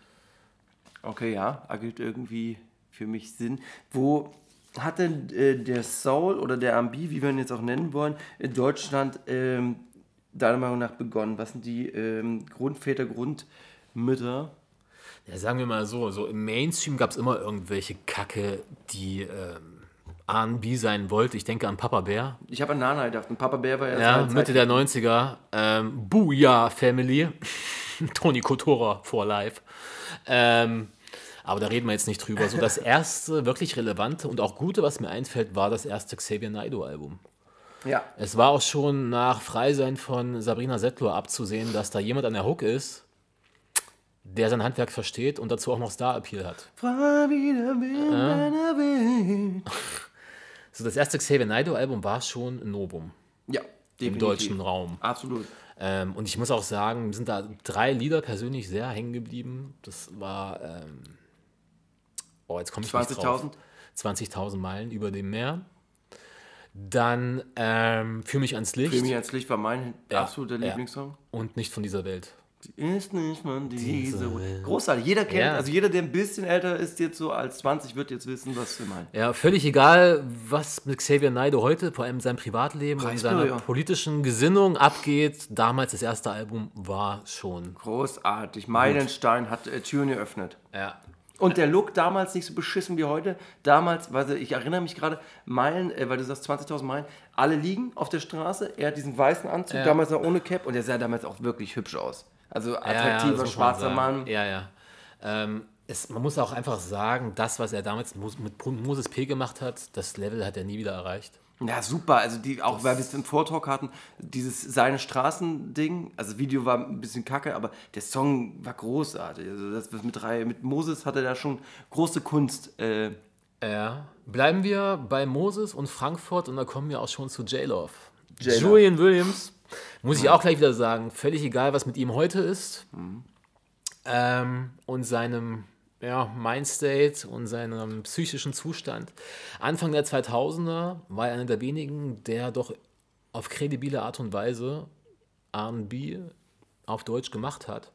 okay, ja, ergibt irgendwie für mich Sinn. Wo hat denn äh, der Soul oder der Ambi, wie wir ihn jetzt auch nennen wollen, in Deutschland ähm, deiner Meinung nach begonnen? Was sind die ähm, Grundväter, Grundmütter? Ja, sagen wir mal so, so im Mainstream gab es immer irgendwelche Kacke, die ähm, R&B sein wollte. Ich denke an Papa Bär. Ich habe an Nana gedacht und Papa Bär war ja, Ja, Mitte der 90er. Ähm, Booyah Family. Tony Kotora for life. Ähm, aber da reden wir jetzt nicht drüber. So das erste wirklich relevante und auch gute, was mir einfällt, war das erste Xavier Naidoo Album. Ja, Es war auch schon nach Freisein von Sabrina Settler abzusehen, dass da jemand an der Hook ist, der sein Handwerk versteht und dazu auch noch Star-Appeal hat. Welt. So, das erste Xavier Naidoo-Album war schon ein Novum Ja, im definitiv. deutschen Raum. Absolut. Ähm, und ich muss auch sagen, sind da drei Lieder persönlich sehr hängen geblieben. Das war, ähm, oh, jetzt komme ich nicht drauf. 20.000? 20.000 Meilen über dem Meer. Dann ähm, Für mich ans Licht Für mich als Licht war mein Ja, absoluter ja. Lieblingssong. und Nicht von dieser Welt. Ist nicht man diese. Diese. Großartig. Jeder kennt, Ja. also jeder, der ein bisschen älter ist, jetzt so als 20, wird jetzt wissen, was wir meinen. Ja, völlig egal, was mit Xavier Naidoo heute, vor allem in seinem Privatleben und seiner politischen Gesinnung abgeht. Damals das erste Album war schon. Großartig. Meilenstein hat äh, Türen geöffnet. Ja. Und der Look damals nicht so beschissen wie heute. Damals, weil ich erinnere mich gerade, Meilen, äh, weil du sagst 20.000 Meilen, alle liegen auf der Straße. Er hat diesen weißen Anzug, Ja. damals noch ohne Cap und der sah damals auch wirklich hübsch aus. Also Ja, ja, attraktiver, muss man schwarzer. Mann. Ja, ja. Ähm, es, man muss auch einfach sagen, das, was er damals mit Moses P. gemacht hat, das Level hat er nie wieder erreicht. Ja, super. Also die, auch weil wir es im Vortalk hatten, dieses seine Straßen-Ding, also Video war ein bisschen kacke, aber der Song war großartig. Also das mit drei, mit Moses hatte da schon große Kunst. Äh, Ja. Bleiben wir bei Moses und Frankfurt und da kommen wir auch schon zu J-Love. Julian Williams, muss ich auch gleich wieder sagen, völlig egal, was mit ihm heute ist. Ähm, und seinem ja, Mindstate und seinem psychischen Zustand. Anfang der 2000er war er einer der wenigen, der doch auf kredibile Art und Weise R&B auf Deutsch gemacht hat.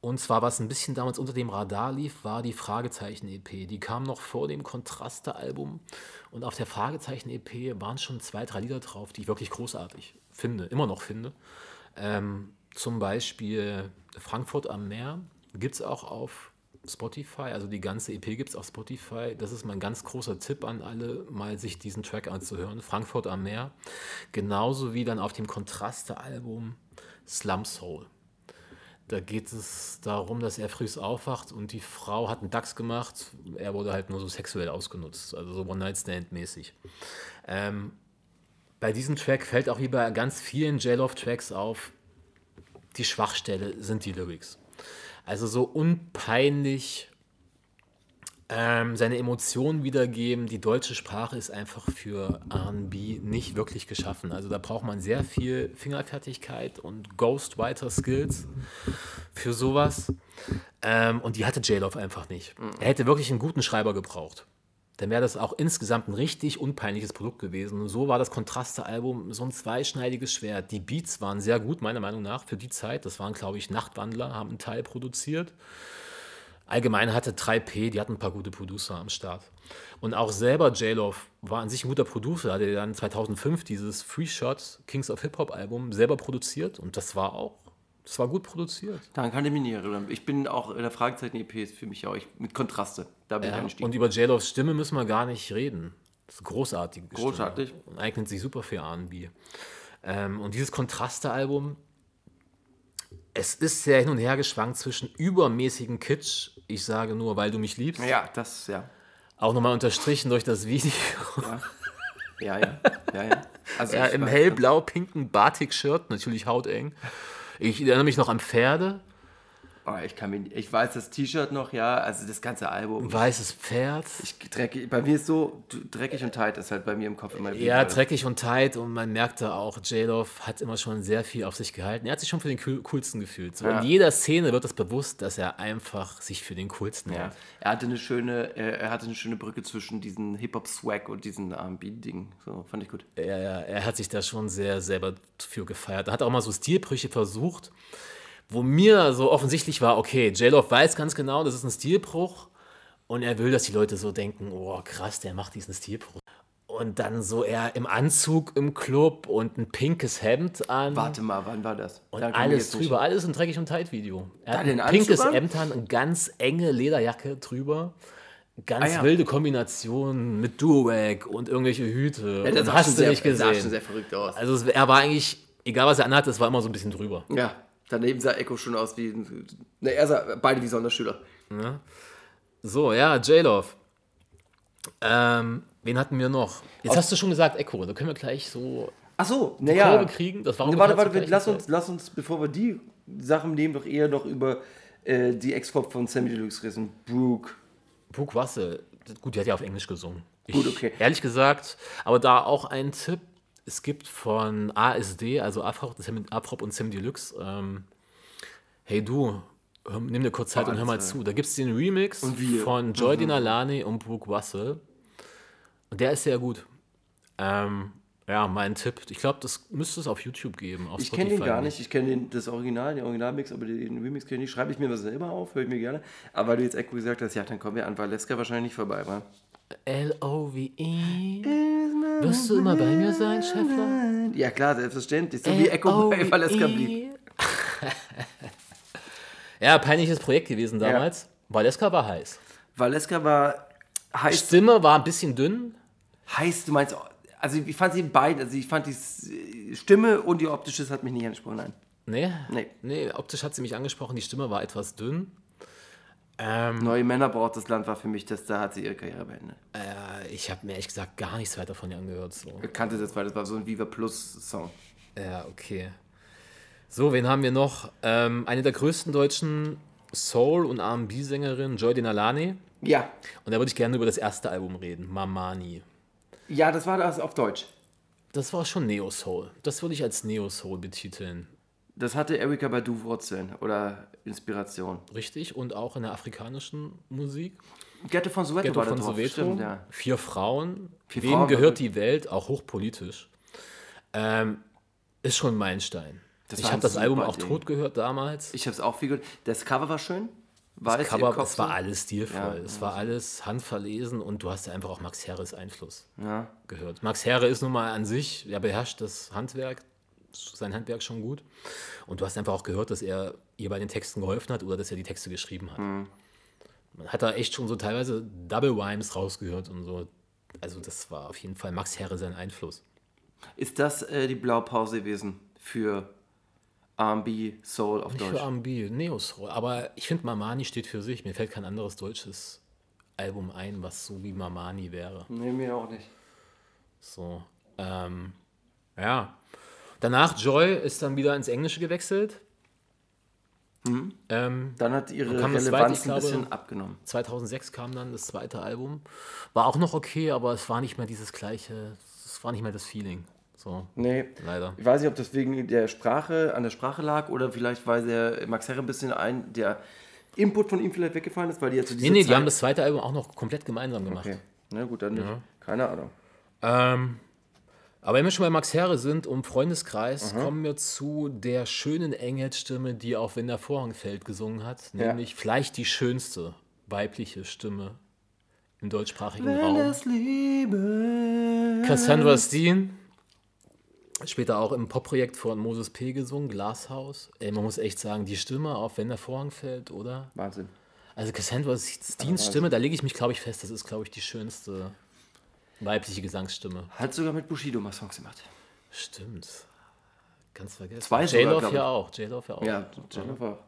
Und zwar, was ein bisschen damals unter dem Radar lief, war die Fragezeichen-EP. Die kam noch vor dem Kontraste-Album. Und auf der Fragezeichen-EP waren schon zwei, drei Lieder drauf, die ich wirklich großartig finde, immer noch finde. Ähm, zum Beispiel Frankfurt am Meer gibt es auch auf Spotify. Also die ganze EP gibt es auf Spotify. Das ist mein ganz großer Tipp an alle, mal sich diesen Track anzuhören. Frankfurt am Meer. Genauso wie dann auf dem Kontraste-Album Slum Soul. Da geht es darum, dass er früh aufwacht und die Frau hat einen Dachs gemacht. Er wurde halt nur so sexuell ausgenutzt, also so One-Night-Stand-mäßig. Ähm, bei diesem Track fällt auch wie bei ganz vielen J-Love-Tracks auf, die Schwachstelle sind die Lyrics. Also so unpeinlich ähm, seine Emotionen wiedergeben. Die deutsche Sprache ist einfach für RB nicht wirklich geschaffen. Also da braucht man sehr viel Fingerfertigkeit und Ghostwriter-Skills für sowas. Ähm, und die hatte J-Love einfach nicht. Er hätte wirklich einen guten Schreiber gebraucht. Dann wäre das auch insgesamt ein richtig unpeinliches Produkt gewesen. Und so war das Kontraste-Album so ein zweischneidiges Schwert. Die Beats waren sehr gut, meiner Meinung nach, für die Zeit. Das waren, glaube ich, Nachtwandler, haben einen Teil produziert. Allgemein hatte 3P, die hatten ein paar gute Producer am Start. Und auch selber J-Love war an sich ein guter Producer. Hatte dann 2005 dieses Free Shot Kings of Hip Hop Album selber produziert. Und das war auch, das war gut produziert. daran kann ich mich nicht erinnern. Ich bin auch in der Fragezeichen-EP ist für mich auch ich, mit Kontraste. Da bin ich Ja, eingestiegen. und über J-Loves Stimme müssen wir gar nicht reden. Das ist großartig. Großartig. Und eignet sich super für R&B. Ähm, und dieses Kontraste-Album, es ist sehr hin und her geschwankt zwischen übermäßigen Kitsch, ich sage nur, weil du mich liebst, ja, das, ja. auch nochmal unterstrichen durch das Video, Ja, ja, ja, ja. Also ja, ich im hellblau-pinken Batik-Shirt, natürlich hauteng, Ich erinnere mich noch an Pferde. Oh, ich kann mich, ich weiß das T-Shirt noch, ja, also das ganze Album. Weißes Pferd. Ich dreckig, bei mir ist so dreckig und tight ist halt bei mir im Kopf immer Ja, wieder. dreckig und tight und man merkte auch, J-Love hat immer schon sehr viel auf sich gehalten. Er hat sich schon für den cool- coolsten gefühlt. So Ja. In jeder Szene wird es bewusst, dass er einfach sich für den coolsten Ja. hält. Er hatte eine schöne, er hatte eine schöne Brücke zwischen diesem Hip-Hop-Swag und diesem R&B-Ding. So, fand ich gut. Ja, ja, er hat sich da schon sehr selber für gefeiert. Er hat auch mal so Stilbrüche versucht, wo mir so offensichtlich war, okay, J-Love weiß ganz genau, das ist ein Stilbruch und er will, dass die Leute so denken, oh krass, der macht diesen Stilbruch. Und dann so er im Anzug im Club und ein pinkes Hemd an. Warte mal, wann war das? Und Da alles jetzt nicht- drüber, alles ein dreckig und tight Video. Er Da hat ein pinkes an? Hemd an, eine ganz enge Lederjacke drüber. Ganz Ah, ja. wilde Kombination mit Duowag und irgendwelche Hüte. Ja, das hast du sehr, nicht das sah gesehen. schon sehr verrückt aus. Also es, er war eigentlich, egal was er anhatte, es war immer so ein bisschen drüber. Ja, daneben sah Echo schon aus wie. Ne, er sah beide wie Sonderschüler. So, ja, J-Love. Ähm, wen hatten wir noch? Jetzt hast du schon gesagt Echo, da können wir gleich so Ach so, Kurve naja. kriegen. Das war Ne, warte, warte, lass uns, lass uns, bevor wir die Sachen nehmen, doch eher noch über äh, die Ex-Cop von Sammy Deluxe reden. Brooke. Brooke Russell, gut, die hat ja auf Englisch gesungen. Ich, Gut, okay. Ehrlich gesagt, aber da auch ein Tipp, es gibt von ASD, also Afrop und Sam- Afrop und Sam Deluxe, ähm, hey du, hör, nimm dir kurz Zeit Oh, und hör mal zu. Da gibt es den Remix von Joy Dinalani und Brooke Russell. Und der ist sehr gut. Ähm, ja, mein Tipp. Ich glaube, das müsste es auf YouTube geben. Auf Ich kenne den gar nicht. Ich kenne den- das Original, den Originalmix, aber den Remix kenne ich nicht. Schreibe ich mir mal selber auf, höre ich mir gerne. Aber weil du jetzt Echo gesagt hast, ja, dann kommen wir an Valeska wahrscheinlich nicht vorbei, wa? L-O-V-E. Wirst du immer bei mir sein, Schäffler? Ja, klar, selbstverständlich. So wie Echo bei Valeska blieb. E. ja, peinliches Projekt gewesen damals. Valeska war heiß. Valeska war heiß, Stimme war ein bisschen dünn. heiß, du meinst, also ich fand sie beide, also ich fand die Stimme und die optisches hat mich nicht angesprochen, nein. Nee, Nee. nee, optisch hat sie mich angesprochen. Die Stimme war etwas dünn. Ähm, Neue Männer braucht das Land war für mich, das, da hat sie ihre Karriere beendet. äh, ich habe mir ehrlich gesagt gar nichts weiter von ihr angehört. So. Ich kannte das, weil das war so ein Viva Plus Song. Ja, okay. So, wen haben wir noch? Ähm, eine der größten deutschen Soul- und R&B-Sängerinnen, Joy Dinalani. Ja, Und da würde ich gerne über das erste Album reden, Mamani. ja, das war das auf Deutsch. Das war schon Neo-Soul. Das würde ich als Neo-Soul betiteln. Das hatte Erika Badu Wurzeln oder Inspiration. Richtig? Und auch in der afrikanischen Musik. Ghetto von Soweto Ghetto war da von drauf. Soweto. Stimmt, ja. Vier Frauen. Vier Wem Frauen, gehört die Welt? Auch hochpolitisch. Ähm, ist schon ein Meilenstein. Das ich war habe das Album auch Ding. tot gehört damals. Ich habe es auch viel gehört. Das Cover war schön. Weiß Das Cover, ihr Kopf es war alles stilvoll. Ja, es war alles handverlesen und du hast ja einfach auch Max Herres Einfluss Ja. gehört. Max Herre ist nun mal an sich, er beherrscht das Handwerk, sein Handwerk schon gut. Und du hast einfach auch gehört, dass er ihr bei den Texten geholfen hat oder dass er die Texte geschrieben hat. Mhm. Man hat da echt schon so teilweise Double Rhymes rausgehört und so. Also das war auf jeden Fall Max Herre sein Einfluss. Ist das äh, die Blaupause gewesen für R&B Soul auf Nicht Deutsch? für R&B, Neo-Soul. Aber ich finde, Mamani steht für sich. Mir fällt kein anderes deutsches Album ein, was so wie Mamani wäre. Nee, mir auch nicht. So, ähm, ja. Danach Joy ist dann wieder ins Englische gewechselt. Ähm, Dann hat ihre Dann Relevanz zweite, ein glaube- bisschen abgenommen. 2006 kam dann das zweite Album. War auch noch okay, aber es war nicht mehr dieses gleiche, es war nicht mehr das Feeling. So, Nee. leider. Ich weiß nicht, ob das wegen der Sprache, an der Sprache lag oder vielleicht, weil der Max Herre ein bisschen ein, der Input von ihm vielleicht weggefallen ist, weil die jetzt zu Nee, nee, die Zeit- haben das zweite Album auch noch komplett gemeinsam gemacht. Okay, na gut, dann nicht. Keine Ahnung. Ähm, aber wenn wir schon bei Max Herre sind, um Freundeskreis, kommen wir zu der schönen Engelsstimme, die auch Wenn der Vorhang fällt gesungen hat. Ja. Nämlich vielleicht die schönste weibliche Stimme im deutschsprachigen Raum. Liebe. Cassandra Steen, später auch im Popprojekt von Moses P. gesungen, Glashaus. Ey, man muss echt sagen, die Stimme auf Wenn der Vorhang fällt, oder? Wahnsinn. Also Cassandra Steens Stimme, da lege ich mich, glaube ich, fest, das ist, glaube ich, die schönste weibliche Gesangsstimme. Hat sogar mit Bushido mal Songs gemacht. Stimmt. Ganz vergessen. Zwei J-Love ja auch. J-Love ja auch. Ja, Jennifer.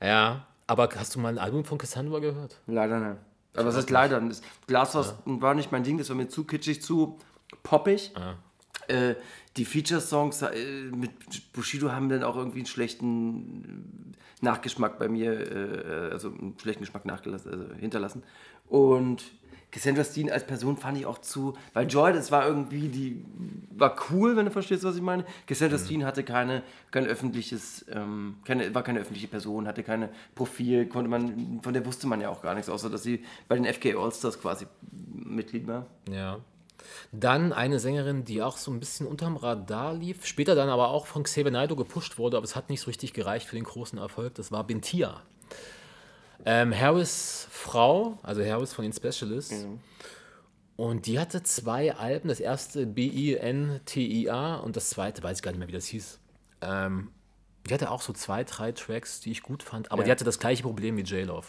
ja. Aber hast du mal ein Album von Cassandra gehört? Leider nein. Aber was ist leider? Das Glashaus war nicht mein Ding, das war mir zu kitschig, zu poppig. Äh, die Feature-Songs äh, mit Bushido haben dann auch irgendwie einen schlechten Nachgeschmack bei mir, äh, also einen schlechten Geschmack nachgelassen, also hinterlassen. Und Cassandra Steen als Person fand ich auch zu, weil Joy, das war irgendwie, die war cool, wenn du verstehst, was ich meine. Cassandra Steen hatte keine, kein öffentliches, ähm, keine, war keine öffentliche Person, hatte keine Profil, konnte man, von der wusste man ja auch gar nichts, außer dass sie bei den FK Allstars quasi Mitglied war. Ja. Dann eine Sängerin, die auch so ein bisschen unterm Radar lief, später dann aber auch von Xavier Naidoo gepusht wurde, aber es hat nicht so richtig gereicht für den großen Erfolg. Das war Bintia. Ähm, Harris Frau, also Harris von den Specialists. Und die hatte zwei Alben. Das erste B-I-N-T-I-A und das zweite, weiß ich gar nicht mehr, wie das hieß. Ähm, die hatte auch so zwei, drei Tracks, die ich gut fand, aber Ja. die hatte das gleiche Problem wie J-Love.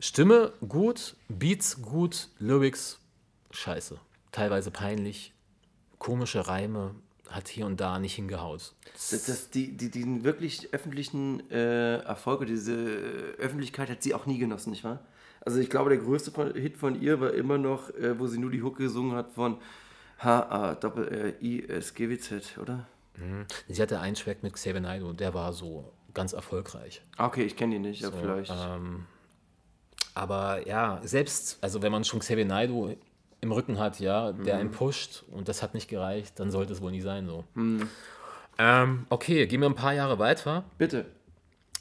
Stimme gut, Beats gut, Lyrics scheiße. Teilweise peinlich, komische Reime, hat hier und da nicht hingehaut. Das, das, die, die, diesen wirklich öffentlichen äh, Erfolg oder diese Öffentlichkeit hat sie auch nie genossen, nicht wahr? Also ich glaube, der größte von, Hit von ihr war immer noch, äh, wo sie nur die Hook gesungen hat von H-A-I-S-G-W-Z, oder? Sie hatte einen Track mit Xavier Naidoo, der war so ganz erfolgreich. Ah, Okay, ich kenne die nicht, aber vielleicht. Ähm, aber ja, selbst, also wenn man schon Xavier Naidoo im Rücken hat, ja, der einen pusht und das hat nicht gereicht, dann sollte es wohl nicht sein so. Ähm, okay, gehen wir ein paar Jahre weiter. Bitte.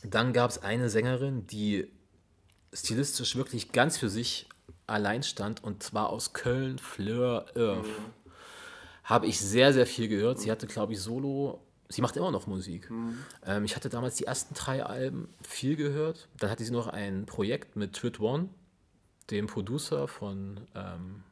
Dann gab es eine Sängerin, die stilistisch wirklich ganz für sich allein stand und zwar aus Köln, Fleur Irv. Habe ich sehr, sehr viel gehört. Sie hatte, glaube ich, Solo. Sie macht immer noch Musik. Ähm, ich hatte damals die ersten drei Alben viel gehört. Dann hatte sie noch ein Projekt mit Twit One, dem Producer von ähm,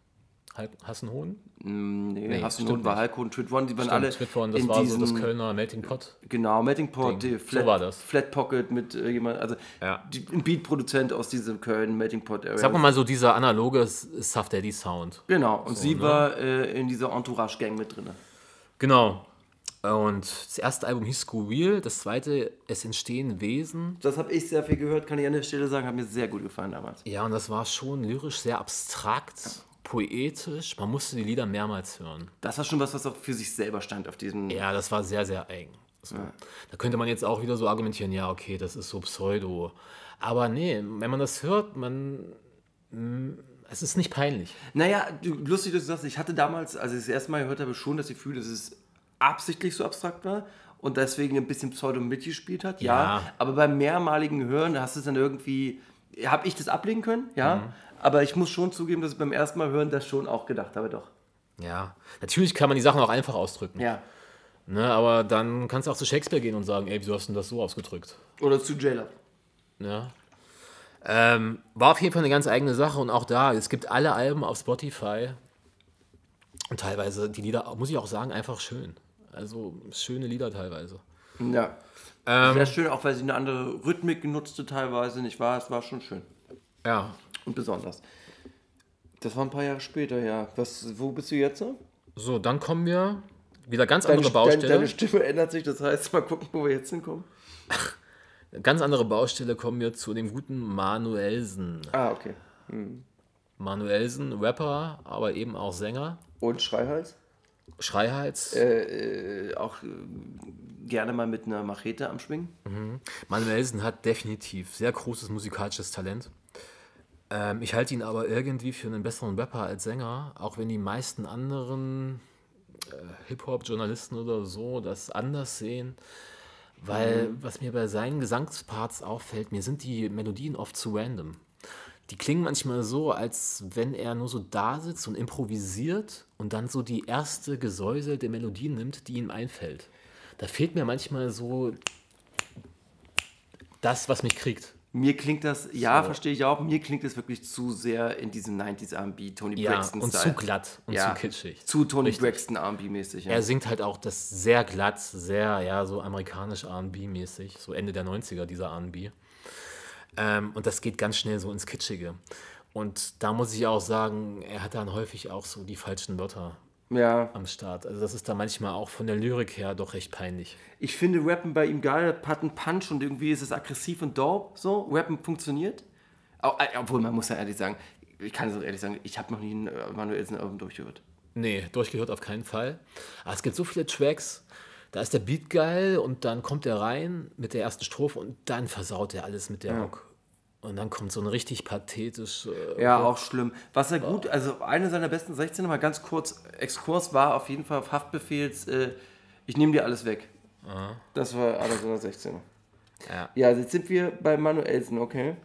Hassenhohn. Nee, Nee, stimmt nun war nicht. Heiko und Twit One, die waren Stimmt, alle Twit One, das in war so das Kölner Melting Pot. Genau, Melting Pot, Ding. die So Flat, war das. Flat Pocket mit äh, jemand, also Ja. die, ein Beat-Produzent aus diesem Köln Melting Pot Area. Sag mal so dieser analoge Suff Daddy Sound. Genau, und sie ne? war äh, in dieser Entourage-Gang mit drin. Genau. Und das erste Album hieß Skurril, das zweite Es entstehen Wesen. Das habe ich sehr viel gehört, kann ich an der Stelle sagen, hat mir sehr gut gefallen damals. Ja, und das war schon lyrisch sehr abstrakt, poetisch. Man musste die Lieder mehrmals hören. Das war schon was, was auch für sich selber stand auf diesem. Ja, das war sehr, sehr eigen. So. Da könnte man jetzt auch wieder so argumentieren, ja, okay, das ist so Pseudo. Aber nee, wenn man das hört, man. mm, Es ist nicht peinlich. Naja, du, lustig, dass du sagst, ich hatte damals, als ich das erste Mal gehört habe, schon das Gefühl, dass es absichtlich so abstrakt war und deswegen ein bisschen Pseudo mitgespielt hat. Ja, Ja. aber beim mehrmaligen Hören hast du es dann irgendwie, habe ich das ablegen können, ja. Aber ich muss schon zugeben, dass ich beim ersten Mal hören das schon auch gedacht habe, doch. Ja, natürlich kann man die Sachen auch einfach ausdrücken. Ja. Ne, aber dann kannst du auch zu Shakespeare gehen und sagen, ey, wieso hast du denn das so ausgedrückt? Oder zu Jailer. Ja. Ähm, war auf jeden Fall eine ganz eigene Sache und auch da, es gibt alle Alben auf Spotify und teilweise die Lieder, muss ich auch sagen, einfach schön. Also schöne Lieder teilweise. Ja. Ähm, Sehr schön, auch weil sie eine andere Rhythmik genutzte teilweise, nicht wahr? Es war schon schön ja. Und besonders. Das war ein paar Jahre später, ja. Was, wo bist du jetzt? So, dann kommen wir wieder ganz Deine, andere deine, Baustelle. deine Stimme ändert sich, das heißt, mal gucken, wo wir jetzt hinkommen. Ganz andere Baustelle kommen wir zu dem guten Manuelsen. Ah, okay. Manuelsen, Rapper, aber eben auch Sänger. Und Schreihals? Schreihals. Äh, auch äh, gerne mal mit einer Machete am Schwingen. Manuelsen hat definitiv sehr großes musikalisches Talent. Ähm, ich halte ihn aber irgendwie für einen besseren Rapper als Sänger, auch wenn die meisten anderen äh, Hip-Hop-Journalisten oder so das anders sehen. Weil, was mir bei seinen Gesangsparts auffällt, mir sind die Melodien oft zu random. Die klingen manchmal so, als wenn er nur so da sitzt und improvisiert und dann so die erste gesäuselte Melodie nimmt, die ihm einfällt. Da fehlt mir manchmal so das, was mich kriegt. Mir klingt das, ja, So. verstehe ich auch, mir klingt das wirklich zu sehr in diesem 90s R&B, Tony Ja, Braxton und zu glatt und ja, zu kitschig. Zu Tony Richtig. Braxton R&B mäßig. Ja. Er singt halt auch das sehr glatt, sehr, ja, so amerikanisch RB-mäßig, so Ende der 90er, dieser RB. Ähm, und das geht ganz schnell so ins Kitschige. Und da muss ich auch sagen, er hat dann häufig auch so die falschen Wörter ja. am Start. Also das ist da manchmal auch von der Lyrik her doch recht peinlich. Ich finde Rappen bei ihm geil, hat einen Punch und irgendwie ist es aggressiv und dope, so. Rappen funktioniert. Äh, Obwohl, man muss ja ehrlich sagen, ich kann es auch ehrlich sagen, ich habe noch nie ein äh, Manuelsen-Album durchgehört. Nee, durchgehört auf keinen Fall. Aber es gibt so viele Tracks, da ist der Beat geil und dann kommt er rein mit der ersten Strophe und dann versaut er alles mit der Rock. Und dann kommt so ein richtig pathetisch. Äh, Ja, auch schlimm. Was er gut, also eine seiner besten 16 mal ganz kurz, Exkurs war auf jeden Fall auf Haftbefehls, äh, ich nehme dir alles weg. Das war einer seiner 16 Ja. Ja, jetzt sind wir bei Manuelsen, okay?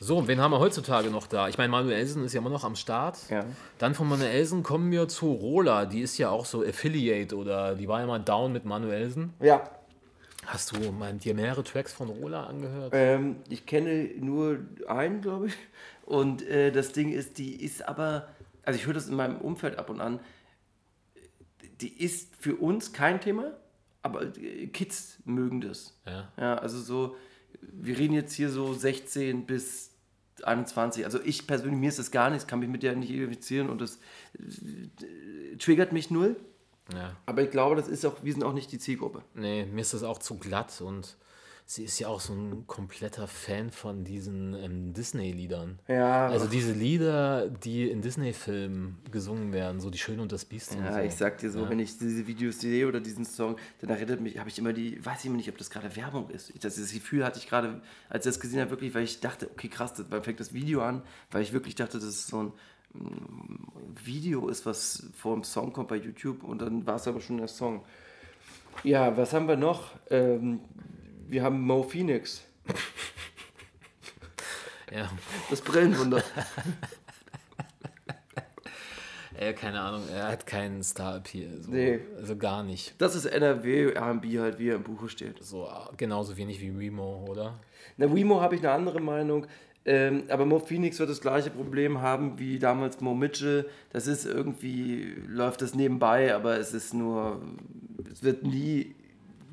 So, wen haben wir heutzutage noch da? Ich meine, Manuelsen ist ja immer noch am Start. Ja. Dann von Manuelsen kommen wir zu Rola. Die ist ja auch so Affiliate oder die war ja mal down mit Manuelsen. Ja. Hast du mal dir mehrere Tracks von Rola angehört? Ähm, ich kenne nur einen, glaube ich. Und äh, das Ding ist, die ist aber, also ich höre das in meinem Umfeld ab und an, die ist für uns kein Thema, aber Kids mögen das. Ja. Ja, also so, wir reden jetzt hier so 16 bis 21. Also ich persönlich, mir ist das gar nichts, kann mich mit der nicht identifizieren und das äh, triggert mich null. Ja. Aber ich glaube, das ist auch, wir sind auch nicht die Zielgruppe. Nee, mir ist das auch zu glatt und sie ist ja auch so ein kompletter Fan von diesen ähm, Disney-Liedern. Ja, Also diese Lieder, die in Disney-Filmen gesungen werden, so Die Schöne und das Biest Ja, so. ich sag dir so, wenn ich diese Videos sehe oder diesen Song, dann erinnert mich, habe ich immer die, weiß ich immer nicht, ob das gerade Werbung ist. Ich- Das, das Gefühl hatte ich gerade, als ich das gesehen habe, wirklich, weil ich dachte, okay, krass, das, weil fängt das Video an, weil ich wirklich dachte, dass es so ein Video ist, was vor dem Song kommt bei YouTube und dann war es aber schon der Song. Ja, was haben wir noch? Ähm, wir haben Mo Phoenix, Ja, das Brillenwunder. äh, keine Ahnung, er hat keinen Star-Appeal. So, Nee. Also gar nicht. Das ist NRW R&B halt, wie er im Buche steht. So genauso wenig wie Remo, oder? Na, Wemo habe ich eine andere Meinung. Ähm, aber Mo Phoenix wird das gleiche Problem haben wie damals Mo Mitchell. Das ist irgendwie, läuft das nebenbei, aber es ist nur, es wird nie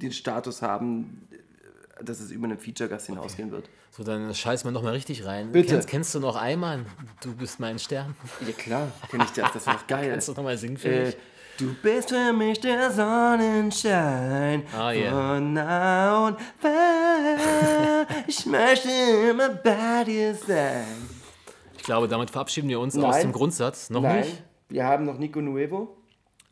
den Status haben, dass es über einen Feature-Gast hinausgehen wird. So, dann scheiß mal noch mal richtig rein. Bitte. Kennst, kennst du noch einmal? Du bist mein Stern. Ja klar, kenne ich das, das war doch geil. Kannst du noch mal singen für Äh, mich? Du bist für mich der Sonnenschein Ah, ja. von nah und fern. Ich möchte immer bei dir sein. Ich glaube, damit verabschieden wir uns aus Nein. dem Grundsatz. Noch Nein, nicht? wir haben noch Nico Nuevo.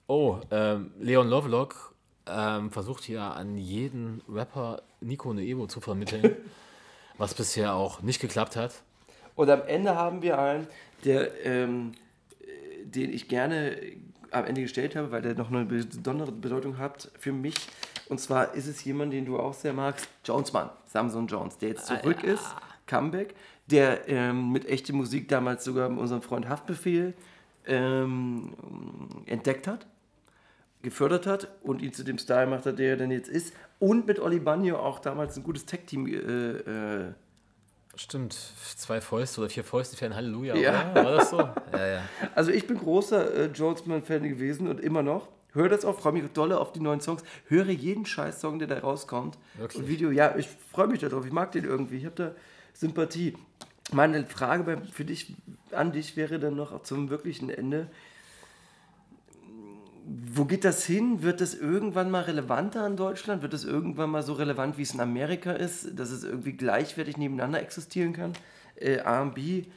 Oh, ähm, Leon Lovelock ähm, versucht ja an jeden Rapper Nico Nuevo zu vermitteln, was bisher auch nicht geklappt hat. Und am Ende haben wir einen, der, ähm, äh, den ich gerne am Ende gestellt habe, weil der noch eine besondere Bedeutung hat für mich. Und zwar ist es jemand, den du auch sehr magst, Jonesmann, Samson Jones, der jetzt zurück ist, Comeback, der ähm, mit echter Musik damals sogar unseren Freund Haftbefehl ähm, entdeckt hat, gefördert hat und ihn zu dem Style macht, der er denn jetzt ist. Und mit Oli Bagno auch damals ein gutes Tech-Team äh, äh, Stimmt, zwei Fäuste oder vier Fäuste für ein Halleluja, Ja. oder? War das so? Ja, ja. Also ich bin großer äh, Jonesman-Fan gewesen und immer noch. Höre das auch, freue mich dolle auf die neuen Songs. Höre jeden Scheiß-Song, der da rauskommt. Wirklich? Und Video, ja, ich freue mich darauf. Ich mag den irgendwie. Ich habe da Sympathie. Meine Frage bei, für dich, an dich wäre dann noch zum wirklichen Ende. Wo geht das hin? Wird das irgendwann mal relevanter in Deutschland? Wird das irgendwann mal so relevant, wie es in Amerika ist, dass es irgendwie gleichwertig nebeneinander existieren kann? Äh, RB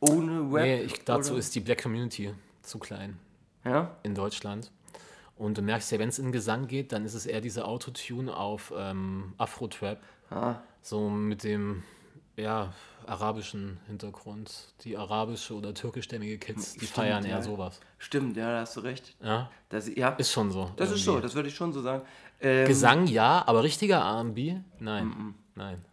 ohne Rap? Nee, ich, dazu oder- ist die Black Community zu klein Ja? in Deutschland. Und du merkst ja, wenn es in Gesang geht, dann ist es eher diese Autotune auf ähm, Afro-Trap. Ah. So mit dem ja, arabischen Hintergrund. Die arabische oder türkischstämmige Kids, die Stimmt, feiern ja. eher sowas. Stimmt, ja, da hast du recht. Ja, Das, ja, ist schon so. das ist irgendwie. so, das würde ich schon so sagen. Ähm, Gesang ja, aber richtiger R&B? Nein, nein,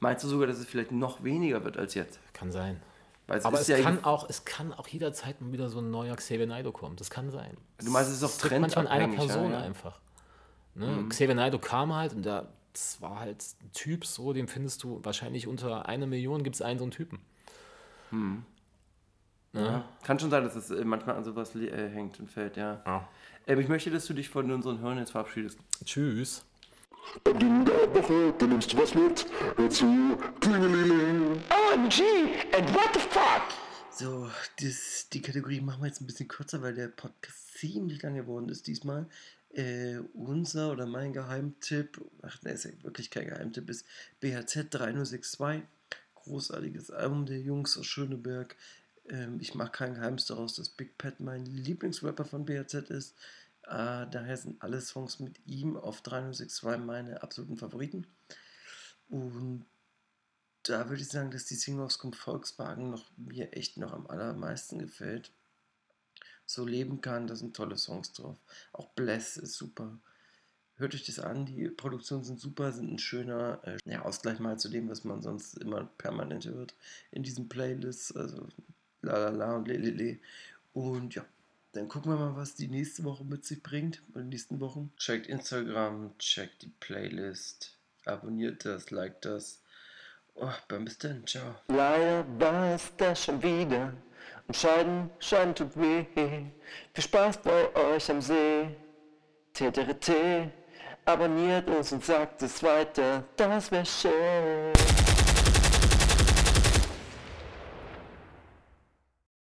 Meinst du sogar, dass es vielleicht noch weniger wird als jetzt? kann sein. Es Aber ist es ja kann auch, es kann auch jederzeit mal wieder so ein neuer Xavier Naidoo kommen. Das kann sein. Du meinst, es ist auch liegt manchmal an einer Person ja, ja. einfach. Ne? Xavier Naidoo kam halt und der, das war halt ein Typ so, den findest du wahrscheinlich unter einer Million gibt es einen so einen Typen. Ja. Kann schon sein, dass es äh, manchmal an sowas äh, hängt und fällt, ja. Ja. Ähm, ich möchte, dass du dich von unseren Hörern jetzt verabschiedest. Tschüss. Ding der Woche, da nimmst du was mit. Hör zu. OMG, and what the fuck? So, das, die Kategorie machen wir jetzt ein bisschen kürzer, weil der Podcast ziemlich lang geworden ist diesmal. Äh, unser oder mein Geheimtipp, ach ne, ist ja wirklich kein Geheimtipp, ist BHZ 3062. Großartiges Album der Jungs aus Schöneberg. Ähm, ich mache kein Geheimnis daraus, dass Big Pat mein Lieblingsrapper von BAZ ist. Äh, daher sind alle Songs mit ihm auf 3062 meine absoluten Favoriten. Und da würde ich sagen, dass die Single aus Volkswagen noch, mir echt noch am allermeisten gefällt. So leben kann, da sind tolle Songs drauf. Auch Bless ist super. Hört euch das an, die Produktionen sind super, sind ein schöner äh, ja, Ausgleich mal zu dem, was man sonst immer permanent hört in diesen Playlists. Also la la la und le, le, le. Und ja, dann gucken wir mal, was die nächste Woche mit sich bringt. In den nächsten Wochen. Checkt Instagram, checkt die Playlist, abonniert das, liked das. Oh, dann bis dann, ciao. Leider war es das schon wieder. Und Scheiden, Scheiden tut weh. Viel Spaß bei euch am See. TTRT, abonniert uns und sagt es weiter. Das wär schön.